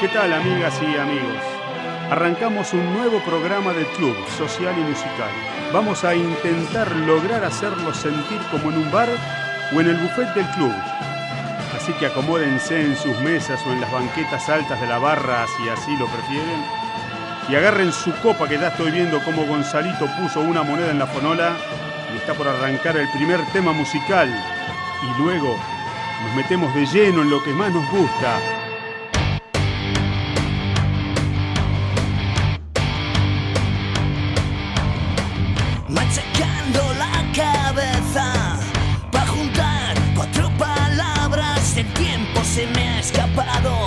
¿Qué tal amigas y amigos? Arrancamos un nuevo programa de club social y musical. Vamos a intentar lograr hacerlos sentir como en un bar o en el buffet del club. Así que acomódense en sus mesas o en las banquetas altas de la barra si así lo prefieren. Y agarren su copa que ya estoy viendo cómo Gonzalito puso una moneda en la fonola y está por arrancar el primer tema musical. Y luego nos metemos de lleno en lo que más nos gusta, ha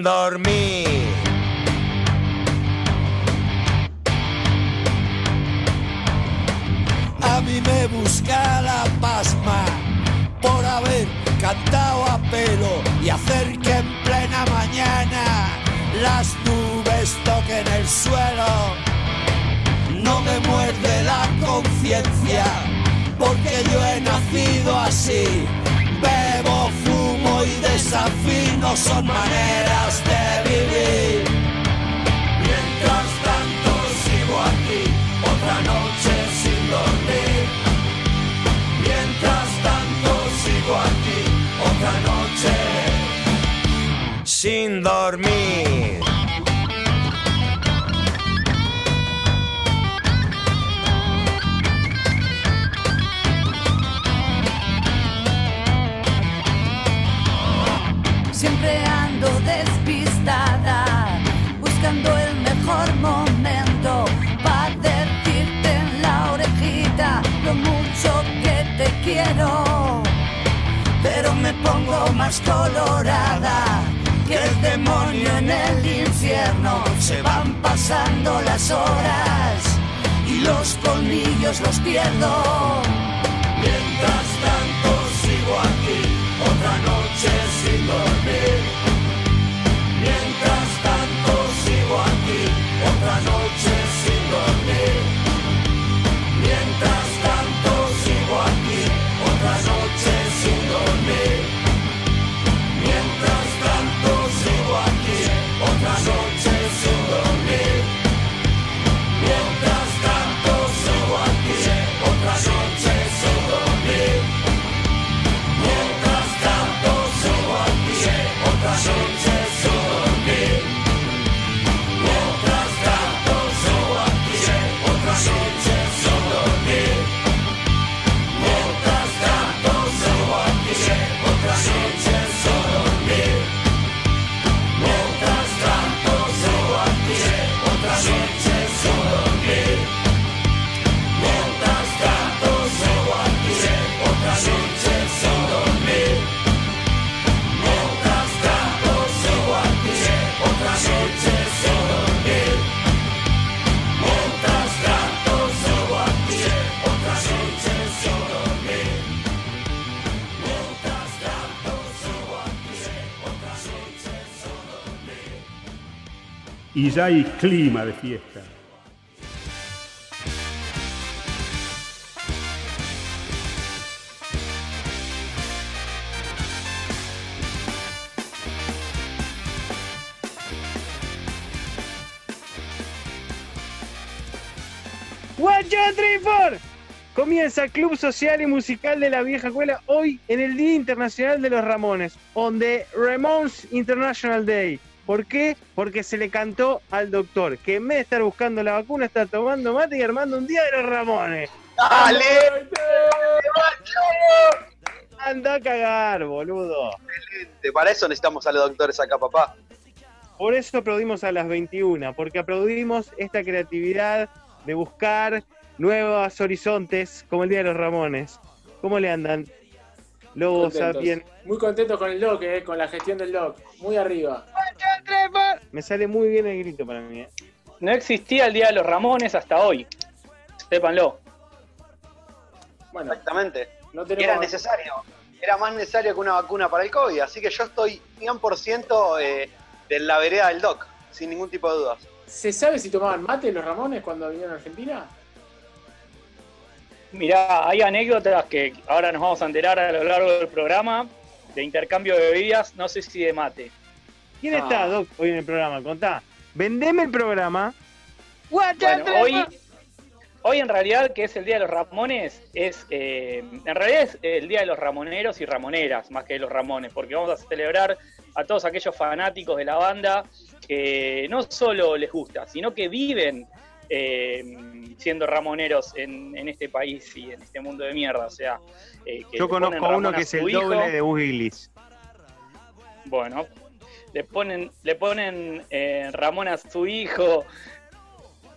sin dormir. A mí me busca la pasma por haber cantado a pelo y hacer que en plena mañana las nubes toquen el suelo. No me muerde la conciencia porque yo he nacido así. Y desafino son maneras de vivir. Mientras tanto sigo aquí, otra noche sin dormir. Mientras tanto sigo aquí, otra noche sin dormir. Pero me pongo más colorada que el demonio en el infierno. Se van pasando las horas y los colmillos los pierdo. Mientras tanto sigo aquí, otra noche sin dormir. Y ya hay clima de fiesta. Three. Comienza el Club Social y Musical de la Vieja Escuela hoy en el Día Internacional de los Ramones, on the Ramones International Day. ¿Por qué? Porque se le cantó al doctor que en vez de estar buscando la vacuna está tomando mate y armando un Día de los Ramones. ¡Dale! Anda a cagar, boludo. Excelente. Para eso necesitamos a los doctores acá, papá. Por eso aplaudimos a las 21, porque aplaudimos esta creatividad de buscar nuevos horizontes como el Día de los Ramones. ¿Cómo le andan? Lobo Contentos. Sapien. Muy contento con el doc, eh, con la gestión del doc. Muy arriba. Me sale muy bien el grito para mí. ¿eh? No existía el Día de los Ramones hasta hoy. Sépanlo. Bueno, Exactamente. no tenemos. era necesario. Era más necesario que una vacuna para el COVID. Así que yo estoy 100% eh, de la vereda del doc, sin ningún tipo de dudas. ¿Se sabe si tomaban mate los Ramones cuando vinieron a Argentina? Mirá, hay anécdotas que ahora nos vamos a enterar a lo largo del programa de intercambio de bebidas, no sé si de mate. ¿Quién Ah. está, Doc, hoy en el programa? Contá. Vendeme el programa. Bueno, hoy, hoy en realidad, que es el Día de los Ramones, es eh, en realidad es el Día de los Ramoneros y Ramoneras, más que de los Ramones, porque vamos a celebrar a todos aquellos fanáticos de la banda que no solo les gusta, sino que viven eh, siendo ramoneros en, en este país y en este mundo de mierda. O sea, eh, que Yo conozco a uno que es el hijo. doble de Boogie Willis. Bueno, le ponen, le ponen eh, Ramón a su hijo,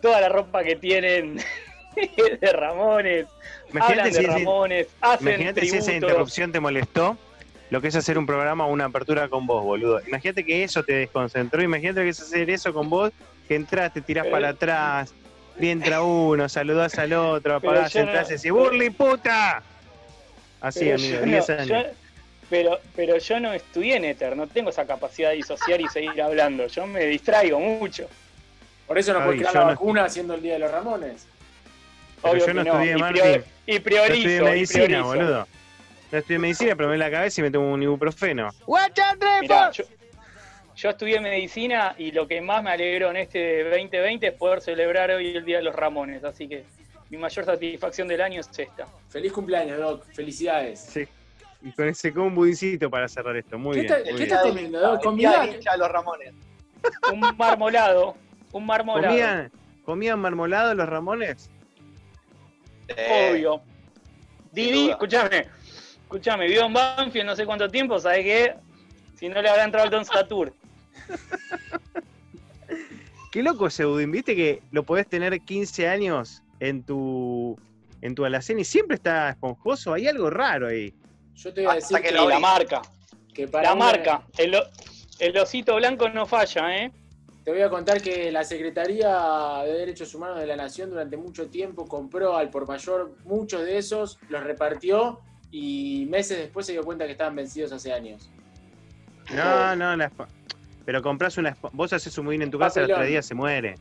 toda la ropa que tienen de Ramones, Imagínate hablan si, de ese- Ramones, hacen imagínate si esa interrupción te molestó. Lo que es hacer un programa o una apertura con vos, boludo. Imagínate que eso te desconcentró. Imagínate que es hacer eso con vos, que entras, te tirás Eh. para atrás, entra uno, saludás al otro, apagás, yo no- entras y decís, ¡Burly, puta! Así, amigo, yo 10 no- años. yo- pero, pero yo no estudié en Ether, no tengo esa capacidad de disociar y seguir hablando. Yo me distraigo mucho. Por eso no Javi, puede crear yo la no- vacuna haciendo el Día de los Ramones. Pero Obvio yo no que estudié y, prior- y Yo priorizo. estudié y medicina, priorizo. boludo. Yo estudié medicina, pero me la cabeza y me tomo un ibuprofeno. Mirá, yo, yo estudié medicina y lo que más me alegró en este 2020 es poder celebrar hoy el Día de los Ramones. Así que mi mayor satisfacción del año es esta. Feliz cumpleaños, Doc. Felicidades. Sí. Y con ese con un budincito para cerrar esto. Muy ¿Qué bien. está- muy qué bien. está comiendo, Doc? Hincha de los Ramones. Un marmolado, un marmolado. ¿Comían, ¿Comían marmolado los Ramones? Eh, Obvio. Didi, escúchame, escúchame, vivo en Banfield no sé cuánto tiempo, ¿sabes qué? Si no le habrá entrado el Don Satur. Qué loco ese budín. Viste que lo podés tener 15 años en tu en tu alacena y siempre está esponjoso. Hay algo raro ahí. Yo te voy a Hasta decir que la marca, que para la una- marca. El, el osito blanco no falla, ¿eh? Te voy a contar que la Secretaría de Derechos Humanos de la Nación durante mucho tiempo compró al por mayor muchos de esos, los repartió y meses después se dio cuenta que estaban vencidos hace años. No, no, la pero compras una vos haces un budín en tu casa, el Papelón. otro día se muere.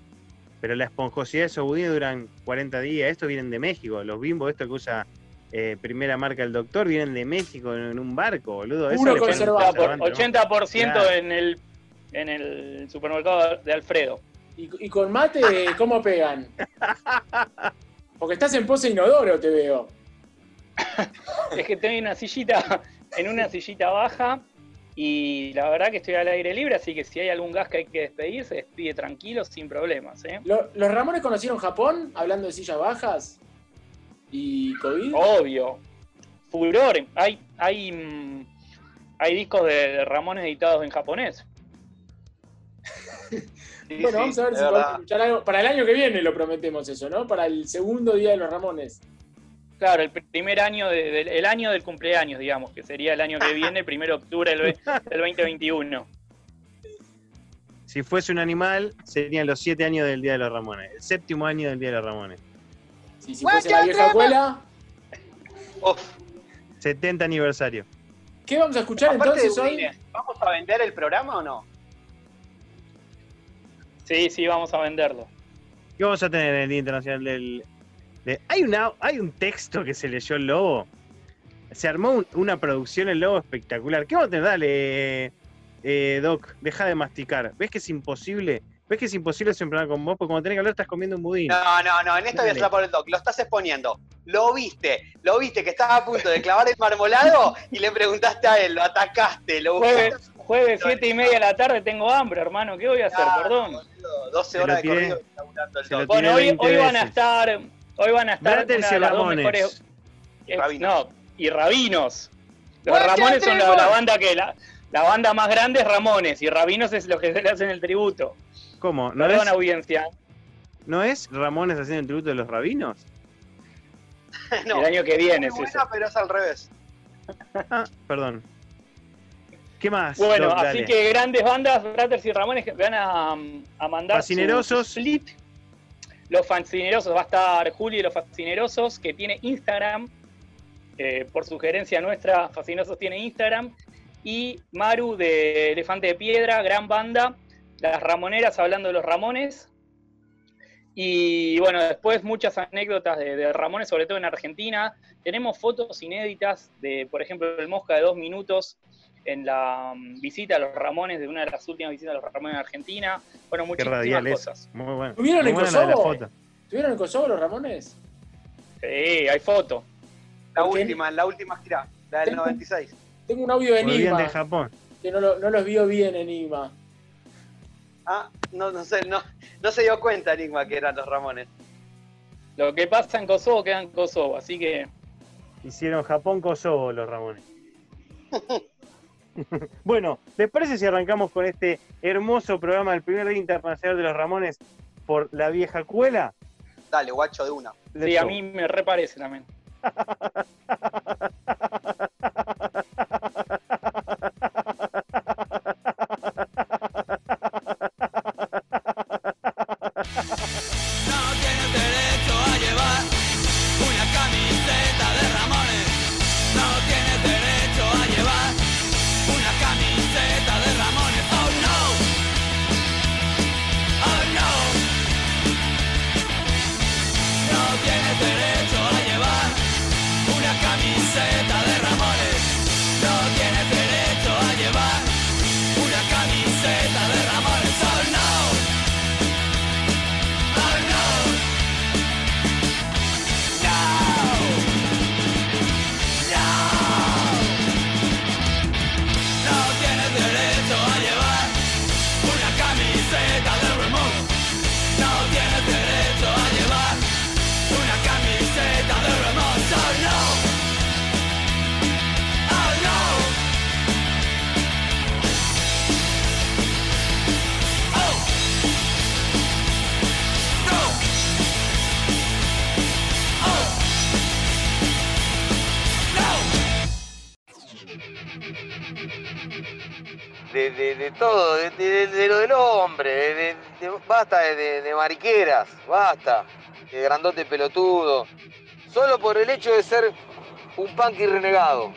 Pero la esponjosidad de esos budines duran 40 días. Estos vienen de México. Los bimbos, estos que usa eh, primera marca el doctor, vienen de México en, en un barco, boludo. Puro conservado. ¿no? 80% Claro. en el en el supermercado de Alfredo. Y, y con mate, ¿cómo pegan? Porque estás en pose inodoro, te veo. Es que estoy en una sillita, en una sillita baja y la verdad que estoy al aire libre, así que si hay algún gas que hay que despedir, se despide tranquilo, sin problemas, ¿eh? Lo- ¿Los Ramones conocieron Japón hablando de sillas bajas? ¿Y COVID? Obvio. Furor. Hay, hay, mm, hay discos de, Ramones editados en japonés. Sí, bueno, sí, vamos a ver si podemos escuchar algo. Para el año que viene lo prometemos eso, ¿no? Para el segundo día de los Ramones. Claro, el primer año, de- del, el año del cumpleaños, digamos, que sería el año que viene, el 1 de octubre del, ve- del 2021. Si fuese un animal, serían los 7 años del Día de los Ramones. El séptimo año del Día de los Ramones. Si, si fuese la vieja escuela, Uf, 70 aniversario. ¿qué vamos a escuchar aparte de entonces hoy? budines, ¿vamos a vender el programa o no? Sí, sí, vamos a venderlo. ¿Qué vamos a tener en el Día Internacional del... de- Hay, una, hay un texto que se leyó el Lobo. Se armó un- una producción el Lobo espectacular. ¿Qué vamos a tener? Dale, eh, Doc, deja de masticar. ¿Ves que es imposible? ¿Ves que es imposible hacer un programa con vos? Porque cuando tenés que hablar estás comiendo un budín. No, no, no, en esto voy a por el doc. Lo estás exponiendo. Lo viste, lo viste que estaba a punto de clavar el marmolado y le preguntaste a él, lo atacaste, lo Jueves, buscaste. jueves 7 y media de la tarde tengo hambre, hermano. ¿Qué voy a hacer? Ah, Perdón. boludo, 12 Se lo horas de corrido el doc. Bueno, hoy, 20 hoy van a estar. Hoy van a estar una y de las dos Ramones. mejores. eh, Rabinos. no, y Rabinos. Los Ramones son la, banda que la, la banda más grande es Ramones y Rabinos es los que se le hacen el tributo. ¿Cómo? ¿No Perdón, es, audiencia. ¿No es Ramones haciendo el tributo de los rabinos? No, el año que viene es buena, eso. pero es al revés. Ah, perdón. ¿Qué más? Bueno, Doc, así dale. que grandes bandas, Brothers y Ramones, que van a, a mandar. su- Fascinerosos. su split. Los Fascinerosos, va a estar Juli de los Fascinerosos, que tiene Instagram. eh, por sugerencia nuestra, Fascinerosos tiene Instagram. Y Maru de Elefante de Piedra, gran banda. Las Ramoneras hablando de los Ramones. Y bueno, después muchas anécdotas de, de Ramones, sobre todo en Argentina. Tenemos fotos inéditas de, por ejemplo, el Mosca de dos minutos en la mm, visita a los Ramones, de una de las últimas visitas a los Ramones en Argentina. Bueno, muchísimas es. cosas. Muy bueno. ¿Tuvieron en Kosovo? foto. ¿Estuvieron en Kosovo los Ramones? Sí, hay foto. La última, la última gira, la del Tengo- 96. Tengo un audio de Volvían de Enigma, Japón. que no, lo- no los vio bien Enigma. Ah, no, no sé, no, no se dio cuenta Enigma que eran los Ramones. Lo que pasa en Kosovo queda en Kosovo, así que Hicieron Japón-Kosovo los Ramones. bueno, ¿les parece si arrancamos con este hermoso programa del primer día internacional de los Ramones por la vieja cuela? Dale, guacho, de una. Let's sí, a mí me reparece también. No mariqueras, basta, de grandote pelotudo, solo por el hecho de ser un punky renegado.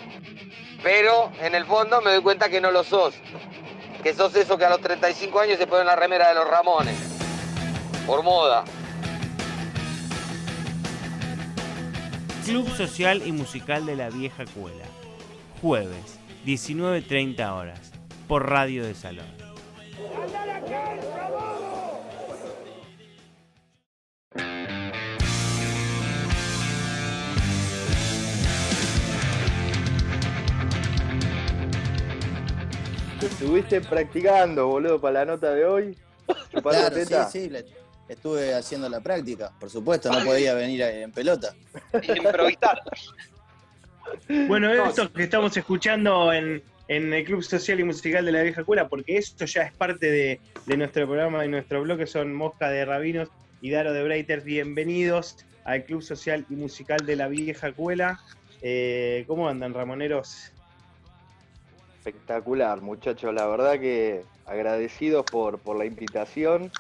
Pero en el fondo me doy cuenta que no lo sos, que sos eso que a los 35 años se pone en la remera de los Ramones, por moda. Club Social y Musical de la Vieja Cuela. Jueves, 19.30 horas, por Radio de Salón. ¿Estuviste practicando, boludo, para la nota de hoy? ¿Chupando Claro, teta? sí, sí, le- estuve haciendo la práctica, por supuesto, no podía venir en pelota. Improvisar. Bueno, esto que estamos escuchando en, en el Club Social y Musical de la Vieja Cuela, porque esto ya es parte de, de nuestro programa y nuestro bloque, son Mosca de Rabinos y Daro de Breiters. Bienvenidos al Club Social y Musical de la Vieja Cuela. Eh, ¿Cómo andan, Ramoneros? Espectacular, muchachos. La verdad que agradecidos por, por la invitación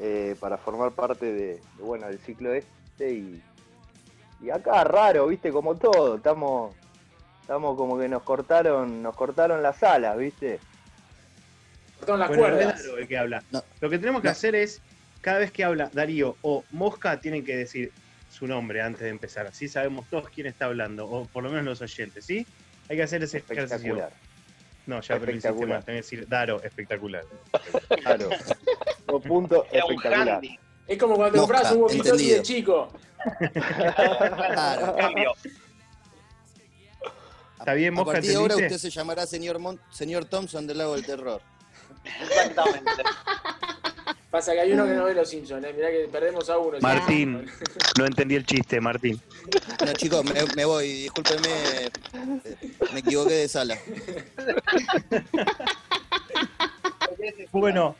eh, para formar parte de, de, bueno, del ciclo este y, y acá raro, viste, como todo. Estamos, estamos como que nos cortaron, nos cortaron las alas, viste. Cortaron las Bueno, cuerdas. es Daro el que habla. No. Lo que tenemos que No. hacer es, cada vez que habla Darío o Mosca, tienen que decir su nombre antes de empezar. Así sabemos todos quién está hablando, o por lo menos los oyentes, ¿sí? Hay que hacer ese ejercicio. No, ya, pero hiciste Espectacular. mal. Tenés que decir Daro, espectacular. Claro. O punto espectacular. Es como cuando Mosca, compras un walkie entendido. de chico. Claro. Cambio. ¿Está bien, A Mosca? partir de ahora usted se llamará señor, Mon- señor Thompson del Lago del Terror. Exactamente. Pasa que hay uno que no ve los Simpsons, ¿eh? Mirá que perdemos a uno. Martín, no entendí el chiste, Martín. No, chicos, me, me voy, discúlpenme, eh, me equivoqué de sala. Bueno,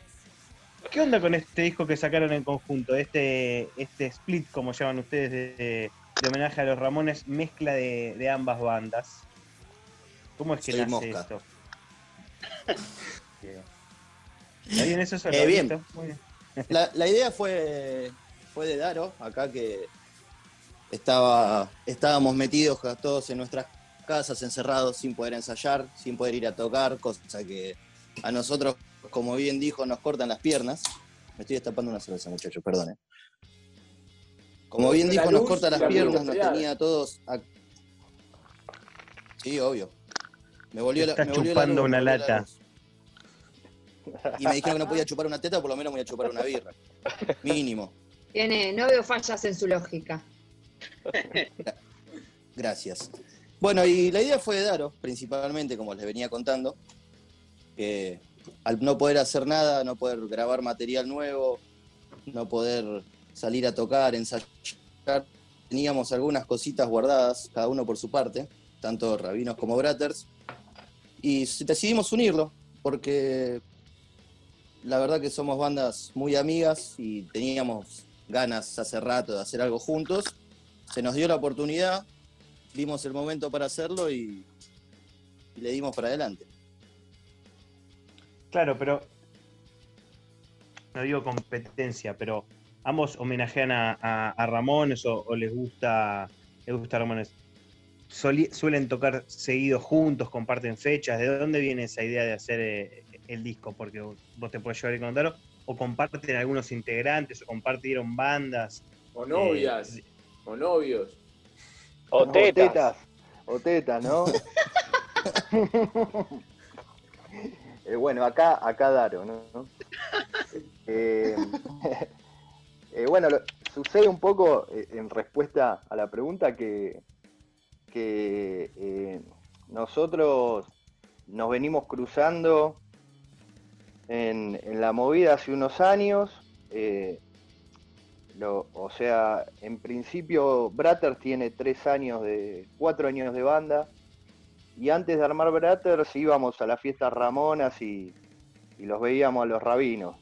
¿qué onda con este disco que sacaron en conjunto? Este, este split, como llaman ustedes, de, de homenaje a los Ramones, mezcla de, de ambas bandas. ¿Cómo es que Soy nace Mosca. esto? ¿Está bien eso? Eh, bien. muy bien. La, la idea fue, fue de Daro, acá que estaba, estábamos metidos todos en nuestras casas, encerrados, sin poder ensayar, sin poder ir a tocar, cosa que a nosotros, como bien dijo, nos cortan las piernas. Me estoy destapando una cerveza, muchachos, perdón. eh. Como bien La dijo, nos corta las la piernas, nos tenía a todos. a- Sí, obvio. Me volvió la, me volvió la chupando luz, una la lata. Y me dijeron que no podía chupar una teta, por lo menos me voy a chupar una birra. Mínimo. Tiene, no veo fallas en su lógica. Gracias. Bueno, y la idea fue de Daro, principalmente, como les venía contando, que al no poder hacer nada, no poder grabar material nuevo, no poder salir a tocar, ensayar, teníamos algunas cositas guardadas, cada uno por su parte, tanto Rabinos como Bratters, y decidimos unirlo, porque la verdad que somos bandas muy amigas y teníamos ganas hace rato de hacer algo juntos. Se nos dio la oportunidad, vimos el momento para hacerlo y, le dimos para adelante. Claro, pero. No digo competencia, pero ambos homenajean a, a- Ramones o, les gusta les gusta Ramones. Suelen tocar seguidos juntos, comparten fechas. ¿De dónde viene esa idea de hacer eh, el disco? Porque vos te puedes llevar y contar. O comparten algunos integrantes, o compartieron bandas. O novias, Eh, o novios. O tetas. O tetas, ¿no? Eh, bueno, acá, acá Daro, ¿no? Eh, eh, bueno, lo- sucede un poco eh, en respuesta a la pregunta que, que eh, nosotros nos venimos cruzando en, la movida hace unos años. eh, o sea, en principio Bratters tiene tres años de, cuatro años de banda. Y antes de armar Bratters íbamos a las fiestas Ramonas y, y los veíamos a los rabinos.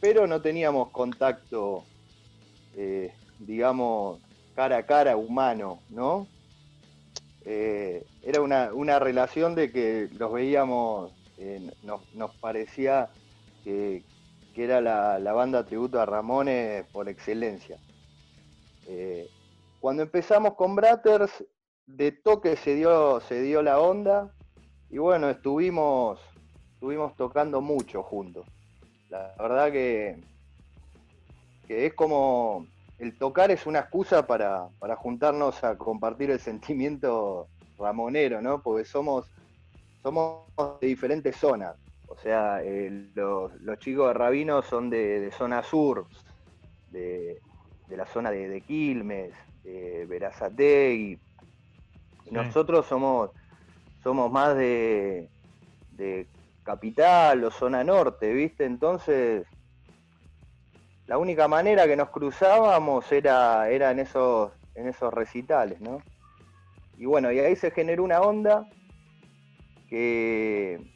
Pero no teníamos contacto, eh, digamos, cara a cara, humano, ¿no? Eh, era una, una relación de que los veíamos, nos, nos parecía que, era la, la banda tributo a Ramones por excelencia. Eh, cuando empezamos con Bratters, de toque se dio, se dio la onda y bueno, estuvimos, estuvimos tocando mucho juntos. La verdad que, que es como el tocar es una excusa para, para juntarnos a compartir el sentimiento ramonero, ¿no? Porque somos, somos de diferentes zonas. O sea, eh, los, los chicos de Rabino son de, de zona sur, de, de la zona de, de Quilmes, de Verazategui. Sí. Nosotros somos, somos más de, de capital o zona norte, ¿viste? Entonces, la única manera que nos cruzábamos era, era en, esos, en esos recitales, ¿no? Y bueno, y ahí se generó una onda que,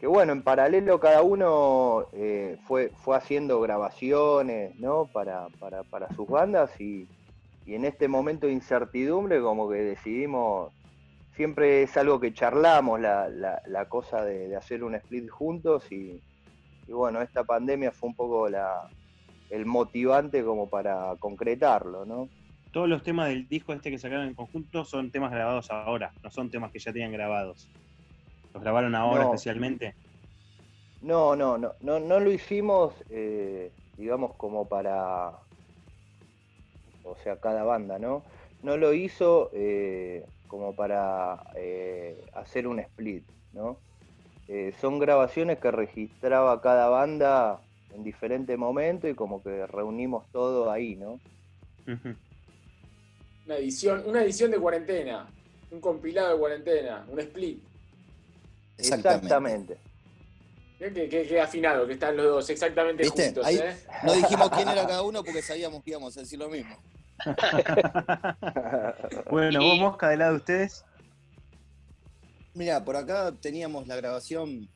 que bueno, en paralelo cada uno eh, fue, fue haciendo grabaciones, ¿no? Para, para, para sus bandas y, y en este momento de incertidumbre como que decidimos, siempre es algo que charlamos, la, la- cosa de, de hacer un split juntos y, y bueno, esta pandemia fue un poco la, el motivante como para concretarlo, ¿no? Todos los temas del disco este que sacaron en conjunto son temas grabados ahora, no son temas que ya tenían grabados. ¿Los grabaron ahora No. especialmente? No, no, no, no, no lo hicimos, eh, digamos, como para, o sea, cada banda, ¿no? No lo hizo eh, como para eh, hacer un split, ¿no? Eh, son grabaciones que registraba cada banda en diferente momento y como que reunimos todo ahí, ¿no? Una edición, una edición de cuarentena, un compilado de cuarentena, un split. Exactamente. Que- que afinado que están los dos exactamente ¿Viste? juntos, Ahí ¿eh? no dijimos quién era cada uno porque sabíamos que íbamos a decir lo mismo. Bueno, vos Mosca, del lado de ustedes. Mira, por acá teníamos la grabación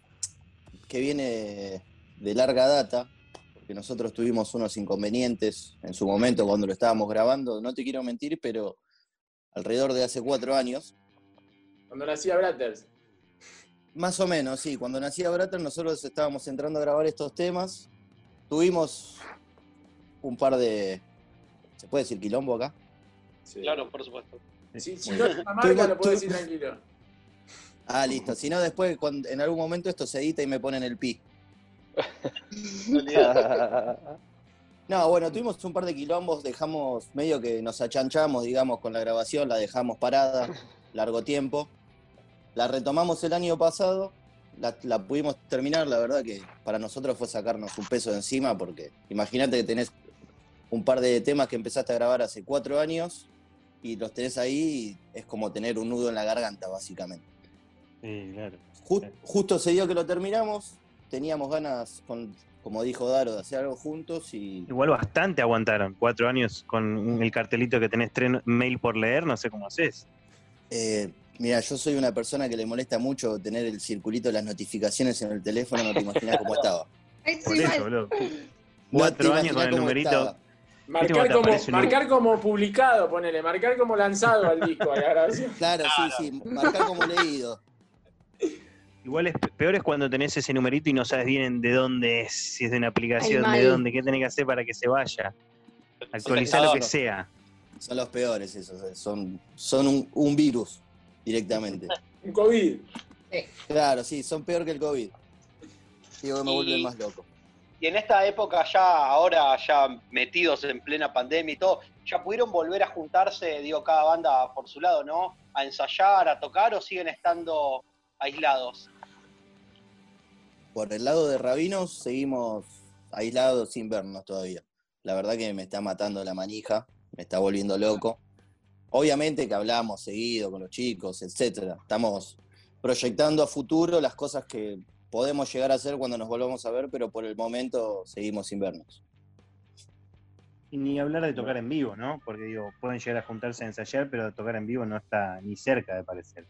que viene de larga data, porque nosotros tuvimos unos inconvenientes en su momento cuando lo estábamos grabando. No te quiero mentir, pero alrededor de hace cuatro años. Cuando nacía Bratters. Más o menos, sí. Cuando nacía Bratter nosotros estábamos entrando a grabar estos temas. Tuvimos un par de... ¿Se puede decir quilombo acá? Claro, por supuesto. Si, si no es una marca, lo puedo decir tranquilo. Ah, listo. Si no, después cuando- en algún momento esto se edita y me ponen el pi. No, bueno, tuvimos un par de quilombos, dejamos medio que nos achanchamos, digamos, con la grabación, la dejamos parada largo tiempo. La retomamos el año pasado, la, la pudimos terminar, la verdad que para nosotros fue sacarnos un peso de encima, porque imagínate que tenés un par de temas que empezaste a grabar hace cuatro años y los tenés ahí y es como tener un nudo en la garganta, básicamente. Sí, claro. Ju- justo ese día que lo terminamos, teníamos ganas, con, como dijo Daro, de hacer algo juntos y Igual bastante aguantaron. Cuatro años con el cartelito que tenés tres mail por leer, no sé cómo haces. Eh, mira, yo soy una persona que le molesta mucho tener el circulito de las notificaciones en el teléfono, no te imaginas cómo estaba. Por eso, boludo. Cuatro años con el numerito. estaba. ¿Viste Marcar como, marcar publicado, ponele, marcar como lanzado al disco a la grabación. Claro, sí, sí, marcar como leído. Igual es peor es cuando tenés ese numerito y no sabes bien de dónde es, si es de una aplicación, Ay, de dónde, qué tenés que hacer para que se vaya. Actualizar No, lo que no. sea. Son los peores esos, eh, son, son un, un virus directamente. Un COVID. Claro, sí, son peor que el COVID. Digo que me Y- vuelven más loco. Y en esta época ya, ahora ya metidos en plena pandemia y todo, ¿ya pudieron volver a juntarse, digo, cada banda por su lado, ¿no? A ensayar, a tocar o siguen estando aislados? Por el lado de Rabinos seguimos aislados sin vernos todavía. La verdad que me está matando la manija, me está volviendo loco. Obviamente que hablamos seguido con los chicos, etcétera. Estamos proyectando a futuro las cosas que podemos llegar a hacer cuando nos volvamos a ver, pero por el momento seguimos sin vernos. Y ni hablar de tocar en vivo, ¿no? Porque digo, pueden llegar a juntarse a ensayar, pero tocar en vivo no está ni cerca de parecer.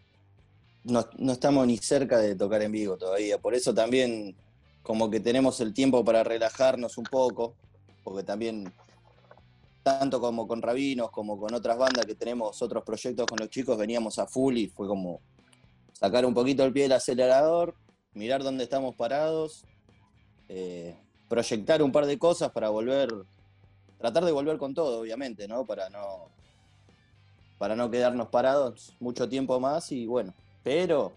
no, no estamos ni cerca de tocar en vivo todavía. Por eso también como que tenemos el tiempo para relajarnos un poco, porque también tanto como con Rabinos como con otras bandas que tenemos otros proyectos con los chicos, veníamos a full y fue como sacar un poquito el pie del acelerador, mirar dónde estamos parados, eh, proyectar un par de cosas para volver, tratar de volver con todo, obviamente, ¿no? Para no, para no quedarnos parados mucho tiempo más y bueno, pero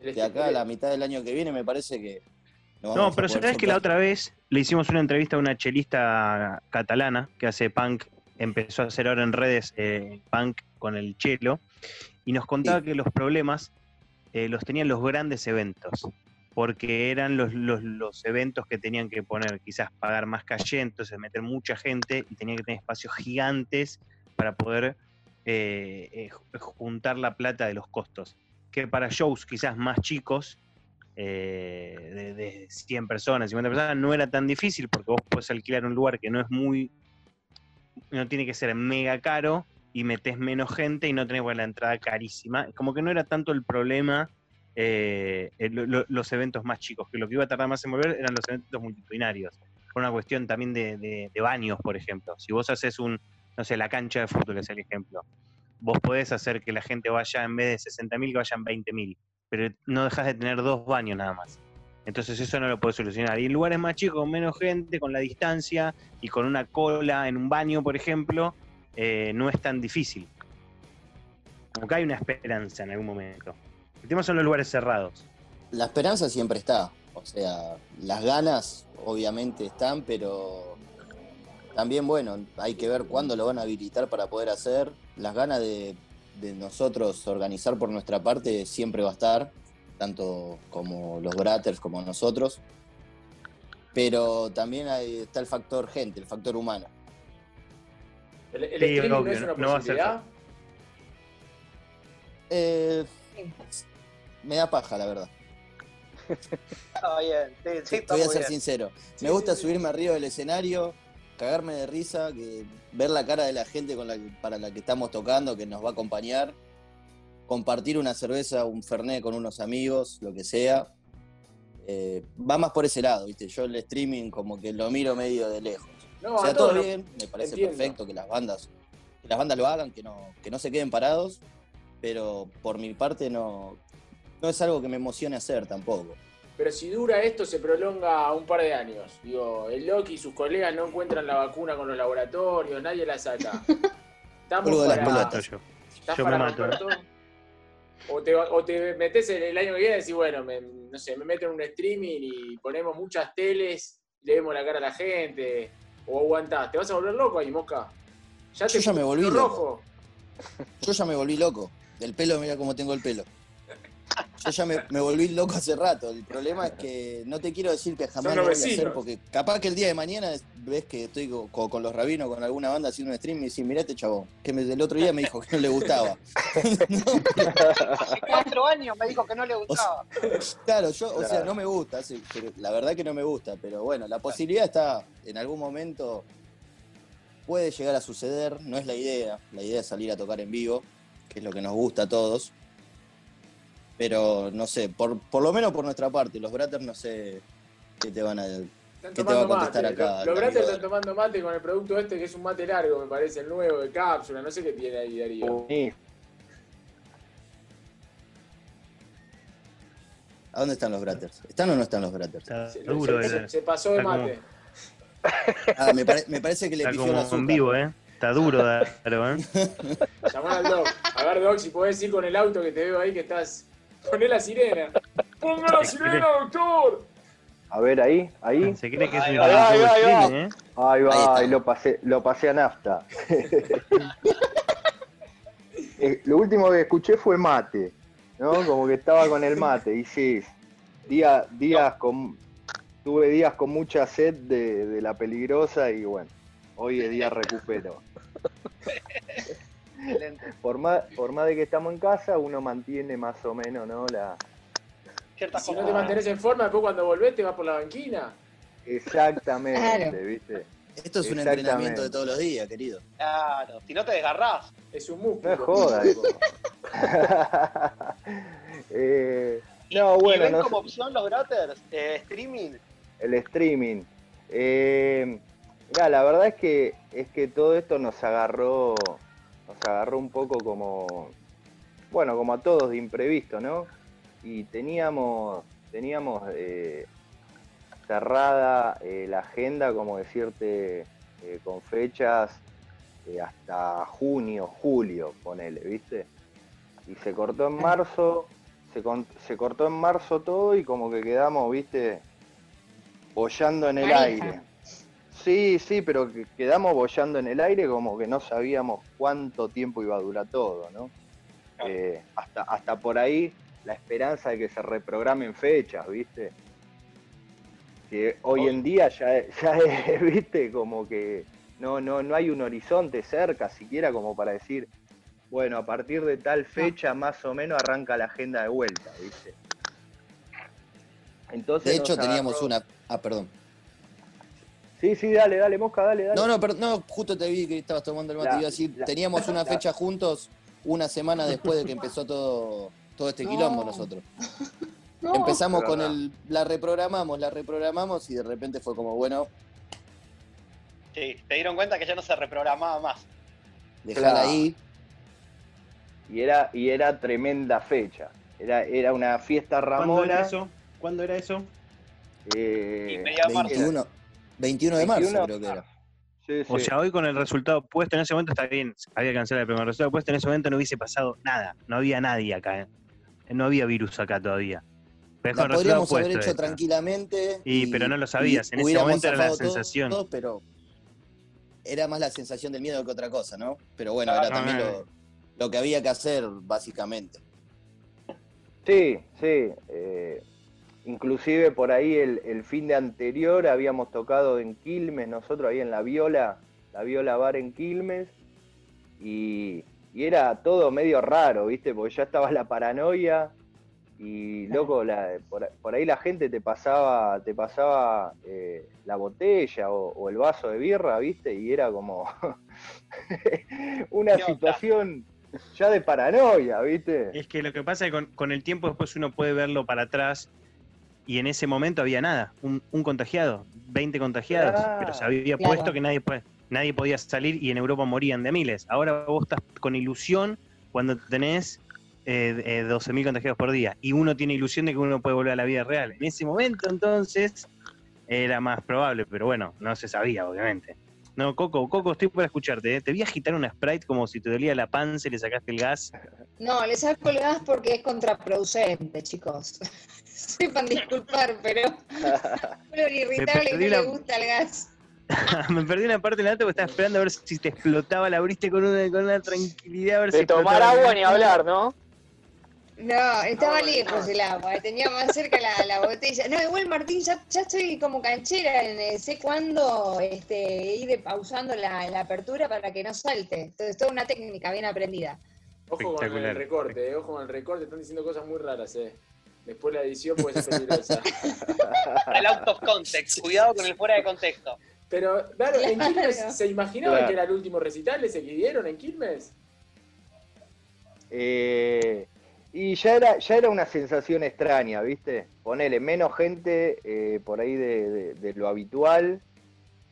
de acá a la mitad del año que viene me parece que No, pero sabés que la otra vez le hicimos una entrevista a una chelista catalana que hace punk, empezó a hacer ahora en redes eh, punk con el chelo, y nos contaba que los problemas eh, los tenían los grandes eventos, porque eran los, los, los eventos que tenían que poner, quizás pagar más calle, entonces meter mucha gente y tenían que tener espacios gigantes para poder eh, ju- juntar la plata de los costos. Que para shows quizás más chicos, eh, de, de 100 personas, 50 personas, no era tan difícil porque vos podés alquilar un lugar que no es muy, no tiene que ser mega caro y metés menos gente y no tenés bueno, la entrada carísima. Como que no era tanto el problema eh, los eventos más chicos, que lo que iba a tardar más en volver eran los eventos multitudinarios. Por una cuestión también de, de- de baños, por ejemplo. Si vos haces un, no sé, la cancha de fútbol es el ejemplo. Vos podés hacer que la gente vaya en vez de 60.000 que vayan 20.000 pero no dejas de tener dos baños nada más. Entonces eso no lo puedes solucionar. Y en lugares más chicos, menos gente, con la distancia y con una cola en un baño, por ejemplo, eh, no es tan difícil. Que hay una esperanza en algún momento. El tema son los lugares cerrados. La esperanza siempre está, o sea, las ganas obviamente están, pero también, bueno, hay que ver cuándo lo van a habilitar para poder hacer. Las ganas de, de nosotros organizar por nuestra parte siempre va a estar, tanto como los Bratters como nosotros. Pero también hay- está el factor gente, el factor humano. ¿El, el Sí, streaming no obvio, es una no va a ser posibilidad? Eh, me da paja, la verdad. Está bien, sí, sí, está Te voy a ser bien. sincero. Me gusta subirme arriba del escenario, cagarme de risa, que ver la cara de la gente con la que- para la que estamos tocando, que nos va a acompañar, compartir una cerveza, un fernet con unos amigos, lo que sea. Eh, va más por ese lado, ¿viste? Yo el streaming como que lo miro medio de lejos. No, o sea, a todo bien, me parece entiendo. perfecto que las bandas que las bandas lo hagan, que no, que no se queden parados, pero por mi parte no, no es algo que me emocione hacer tampoco. Pero si dura esto, se prolonga un par de años. Digo, el Loki y sus colegas no encuentran la vacuna con los laboratorios, nadie la saca. Estamos Cuelgo las para- pelotas. yo. ¿Estás Yo me para mato, ¿eh? todo? O te, o te metes el, el año que viene y decís, bueno, me, no sé, me meto en un streaming y ponemos muchas teles, le vemos la cara a la gente. O aguantás, ¿te vas a volver loco ahí, Mosca? Ya Yo ya me volví loco. rojo. Yo ya me volví loco. Del pelo, mira cómo tengo el pelo. Yo ya me, me volví loco hace rato. El problema es que no te quiero decir que jamás lo voy a hacer porque capaz que el día de mañana ves que estoy co- co- con, los rabinos, con alguna banda haciendo un stream y decís, mirá este chabón, que me- el otro día me dijo que no le gustaba. Hace cuatro años me dijo que no le gustaba. Claro, yo, o sea, no me gusta, sí, pero la verdad que no me gusta, pero bueno, la posibilidad está, en algún momento puede llegar a suceder, no es la idea, la idea es salir a tocar en vivo, que es lo que nos gusta a todos, pero no sé, por, por lo menos por nuestra parte, los Bratters no sé qué te van a... ¿Qué te va a contestar mate. acá? Los, los Bratters están tomando mate con el producto este que es un mate largo, me parece, el nuevo de cápsula. No sé qué tiene ahí, Darío. Buenísimo. ¿A dónde están los Bratters? ¿Están o no están los Bratters? Está Se, duro, se- se pasó de mate. Ah, me, pare- me parece que le Está como en vivo, ¿eh? Está duro, Daro, ¿eh? Llamá al Doc. A ver, Doc, si podés ir con el auto que te veo ahí que estás. Poné la sirena. ¡Ponga la sirena, doctor! A ver, ahí, ahí. Se cree que es Ahí un va, ahí de va, ahí va. streaming, ¿eh? Ahí Ahí va, está. ahí lo pasé, lo pasé a nafta. Eh, lo último que escuché fue mate, ¿no? Como que estaba con el mate. Y sí, día, días con, tuve días con mucha sed de, de la peligrosa y bueno, hoy es día recupero. Excelente. Por más, por más de que estamos en casa, uno mantiene más o menos, ¿no? La, Ciertas Si no te mantenés en forma, después cuando volvés te vas por la banquina. exactamente, Claro. ¿viste? Esto es un entrenamiento de todos los días, querido. Claro, si no te desgarrás. Es un No músculo. es joda. eso. Eh, no, ¿Y bueno, ven no como sé. opción los Bratters? Eh, streaming. el streaming. Eh, mirá, la verdad es que es que todo esto nos agarró, nos agarró un poco como, bueno, como a todos de imprevisto, ¿no? Y teníamos, teníamos eh, cerrada eh, la agenda, como decirte, eh, con fechas hasta junio, julio, ponele, ¿viste? Y se cortó en marzo, se, con- se cortó en marzo todo y como que quedamos, ¿viste? Bollando en el aire. Sí, sí, pero que quedamos bollando en el aire como que no sabíamos cuánto tiempo iba a durar todo, ¿no? Eh, hasta, hasta por ahí la esperanza de que se reprogramen fechas, ¿viste? Que hoy en día ya, ya es, ¿viste? Como que no, no, no hay un horizonte cerca siquiera como para decir, bueno, a partir de tal fecha más o menos arranca la agenda de vuelta, ¿viste? Entonces De hecho, teníamos agarró- una... Ah, perdón. Sí, sí, dale, dale, Mosca, dale, dale. No, no, pero no, justo te vi que estabas tomando el mate. La- Iba a decir, la- teníamos una la- fecha juntos una semana después de que empezó todo, todo este quilombo nosotros. No. Empezamos con el, la reprogramamos, la reprogramamos y de repente fue como, bueno, Sí, te dieron cuenta que ya no se reprogramaba más. dejala Claro. ahí. Y era, y era tremenda fecha. Era, era una fiesta ¿Cuándo Ramona. era eso? ¿Cuándo era eso? eh, Y media marzo. 21, 21 de marzo 21 creo que era. sí, O sí. sea, hoy con el resultado puesto en ese momento está bien, había que cancelar el primer resultado puesto, en ese momento no hubiese pasado nada, no había nadie acá, ¿eh? no había virus acá todavía. Pero La podríamos haber puesto hecho esta. tranquilamente. Y, pero no lo sabías, en ese momento era la sensación. todo, pero era más la sensación del miedo que otra cosa, ¿no? Pero bueno, Claro, era también no, lo, lo que había que hacer, básicamente. Sí, sí. eh, inclusive por ahí el, el fin de anterior habíamos tocado en Quilmes, nosotros ahí en la Viola, la Viola Bar en Quilmes, y, y era todo medio raro, ¿viste? Porque ya estaba la paranoia y loco, la- por, por ahí la gente te pasaba, te pasaba eh, la botella o, o el vaso de birra, ¿viste? Y era como una situación ya de paranoia, ¿viste? Es que lo que pasa es que con, con el tiempo después uno puede verlo para atrás y en ese momento había nada, un, un contagiado, 20 contagiados, pero se había Claro. puesto que nadie, puede- nadie podía salir y en Europa morían de miles. Ahora vos estás con ilusión cuando tenés eh, eh, 12.000 contagiados por día y uno tiene ilusión de que uno puede volver a la vida real. En ese momento, entonces, era más probable, pero bueno, no se sabía, obviamente. No, Coco, Coco, estoy para escucharte. ¿eh? Te vi agitar una Sprite como si te dolía la panza y le sacaste el gas. No, le saco el gas porque es contraproducente, chicos. Sepan disculpar, pero lo irritable que perdí le la- gusta el gas. Me perdí una parte de la nota porque estaba esperando a ver si te explotaba, la abriste con una, con una tranquilidad. A ver De si tomar explotaba. agua ni hablar, ¿no? No, estaba lejos el agua, tenía más cerca la, la botella. No, igual Martín, ya, ya estoy como canchera, en, eh, sé cuándo este, ir pausando la, la apertura para que no salte. Entonces, toda una técnica bien aprendida. Ojo con el recorte, eh, ojo con el recorte, están diciendo cosas muy raras, eh. Después la edición puede ser peligrosa. El out of context. Cuidado con el fuera de contexto. Pero, claro, en. Quilmes, ¿se imaginaban Claro. que era el último recital ese que dieron en Quilmes? Eh, y ya era, ya era una sensación extraña, ¿viste? Ponele menos gente eh, por ahí de, de- de lo habitual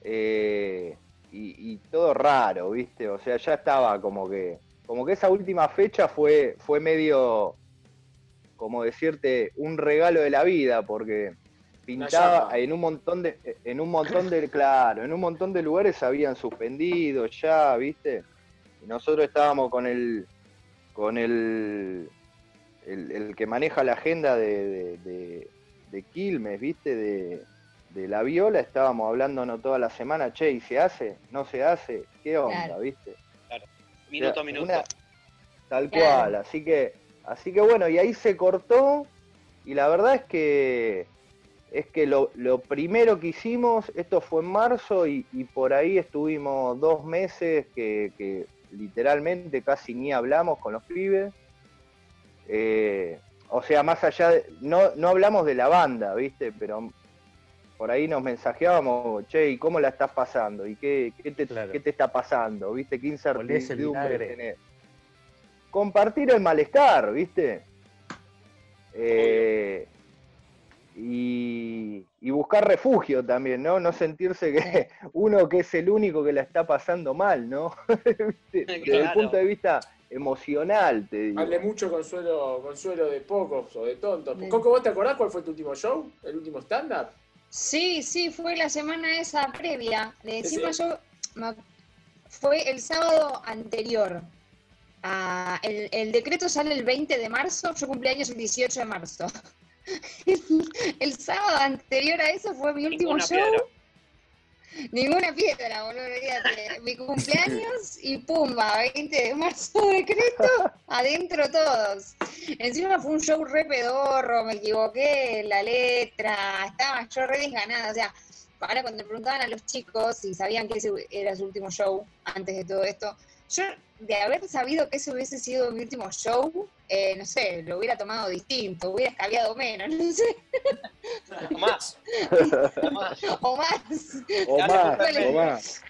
eh, y, y todo raro, ¿viste? O sea, ya estaba como que, como que esa última fecha fue, fue medio, como decirte, un regalo de la vida, porque pintaba en un montón de, en un montón de, claro, en un montón de lugares habían suspendido ya, ¿viste? Y nosotros estábamos con el, con el, el, el que maneja la agenda de, de, de- de Quilmes, ¿viste? De, de la viola, estábamos hablándonos toda la semana, che, ¿y se hace? ¿No se hace? ¿Qué onda, Claro. viste? Minuto O sea, a minuto. una- tal Claro. cual, así que, así que bueno, y ahí se cortó, y la verdad es que es que lo, lo primero que hicimos, esto fue en marzo, y, y por ahí estuvimos dos meses que, que literalmente casi ni hablamos con los pibes. Eh, o sea, más allá de, no, no hablamos de la banda, ¿viste? Pero por ahí nos mensajeábamos, che, ¿y cómo la estás pasando? ¿Y qué, qué, te, Claro. qué te está pasando? ¿Viste? ¿Qué incertidumbre tenés? Compartir el malestar, ¿viste? Eh, y, y buscar refugio también, ¿no? No sentirse que uno que es el único que la está pasando mal, ¿no? ¿Viste? Desde el punto de vista emocional, te digo. Hable mucho consuelo, consuelo de pocos o de tontos. Sí. Coco, ¿vos te acordás cuál fue tu último show? ¿El último stand-up? Sí, sí, fue la semana esa previa. De encima yo me- fue el sábado anterior. A- el, el decreto sale el 20 de marzo, yo cumpleaños el 18 de marzo. El, el sábado anterior a eso fue mi último Ninguna show. piedra. Ninguna piedra, boludo. Mi cumpleaños y pumba, 20 de marzo decreto, adentro todos. Encima fue un show re pedorro, me equivoqué en la letra, estaba yo re desganada. O sea, ahora cuando le preguntaban a los chicos si sabían que ese era su último show antes de todo esto, yo de haber sabido que ese hubiese sido mi último show, eh, no sé, lo hubiera tomado distinto, hubiera escabeado menos, no sé, O más. O más. o más. O más.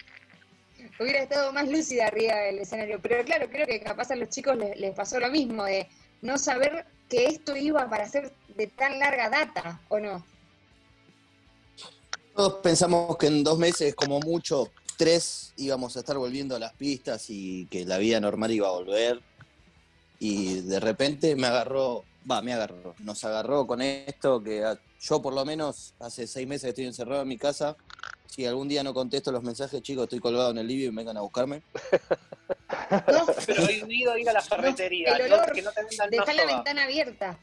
hubiera estado más lúcida arriba del escenario. Pero claro, creo que capaz a los chicos les, les pasó lo mismo, de no saber que esto iba para ser de tan larga data, ¿o no? Todos pensamos que en dos meses, como mucho, tres, íbamos a estar volviendo a las pistas y que la vida normal iba a volver. Y de repente me agarró, va, me agarró, nos agarró con esto que a- yo por lo menos hace seis meses que estoy encerrado en mi casa. Si algún día no contesto los mensajes, chicos, estoy colgado en el living, vengan a buscarme. No, Pero prohibido ir a la ferretería. no- olor, que no te vendan Dejar más la ventana abierta.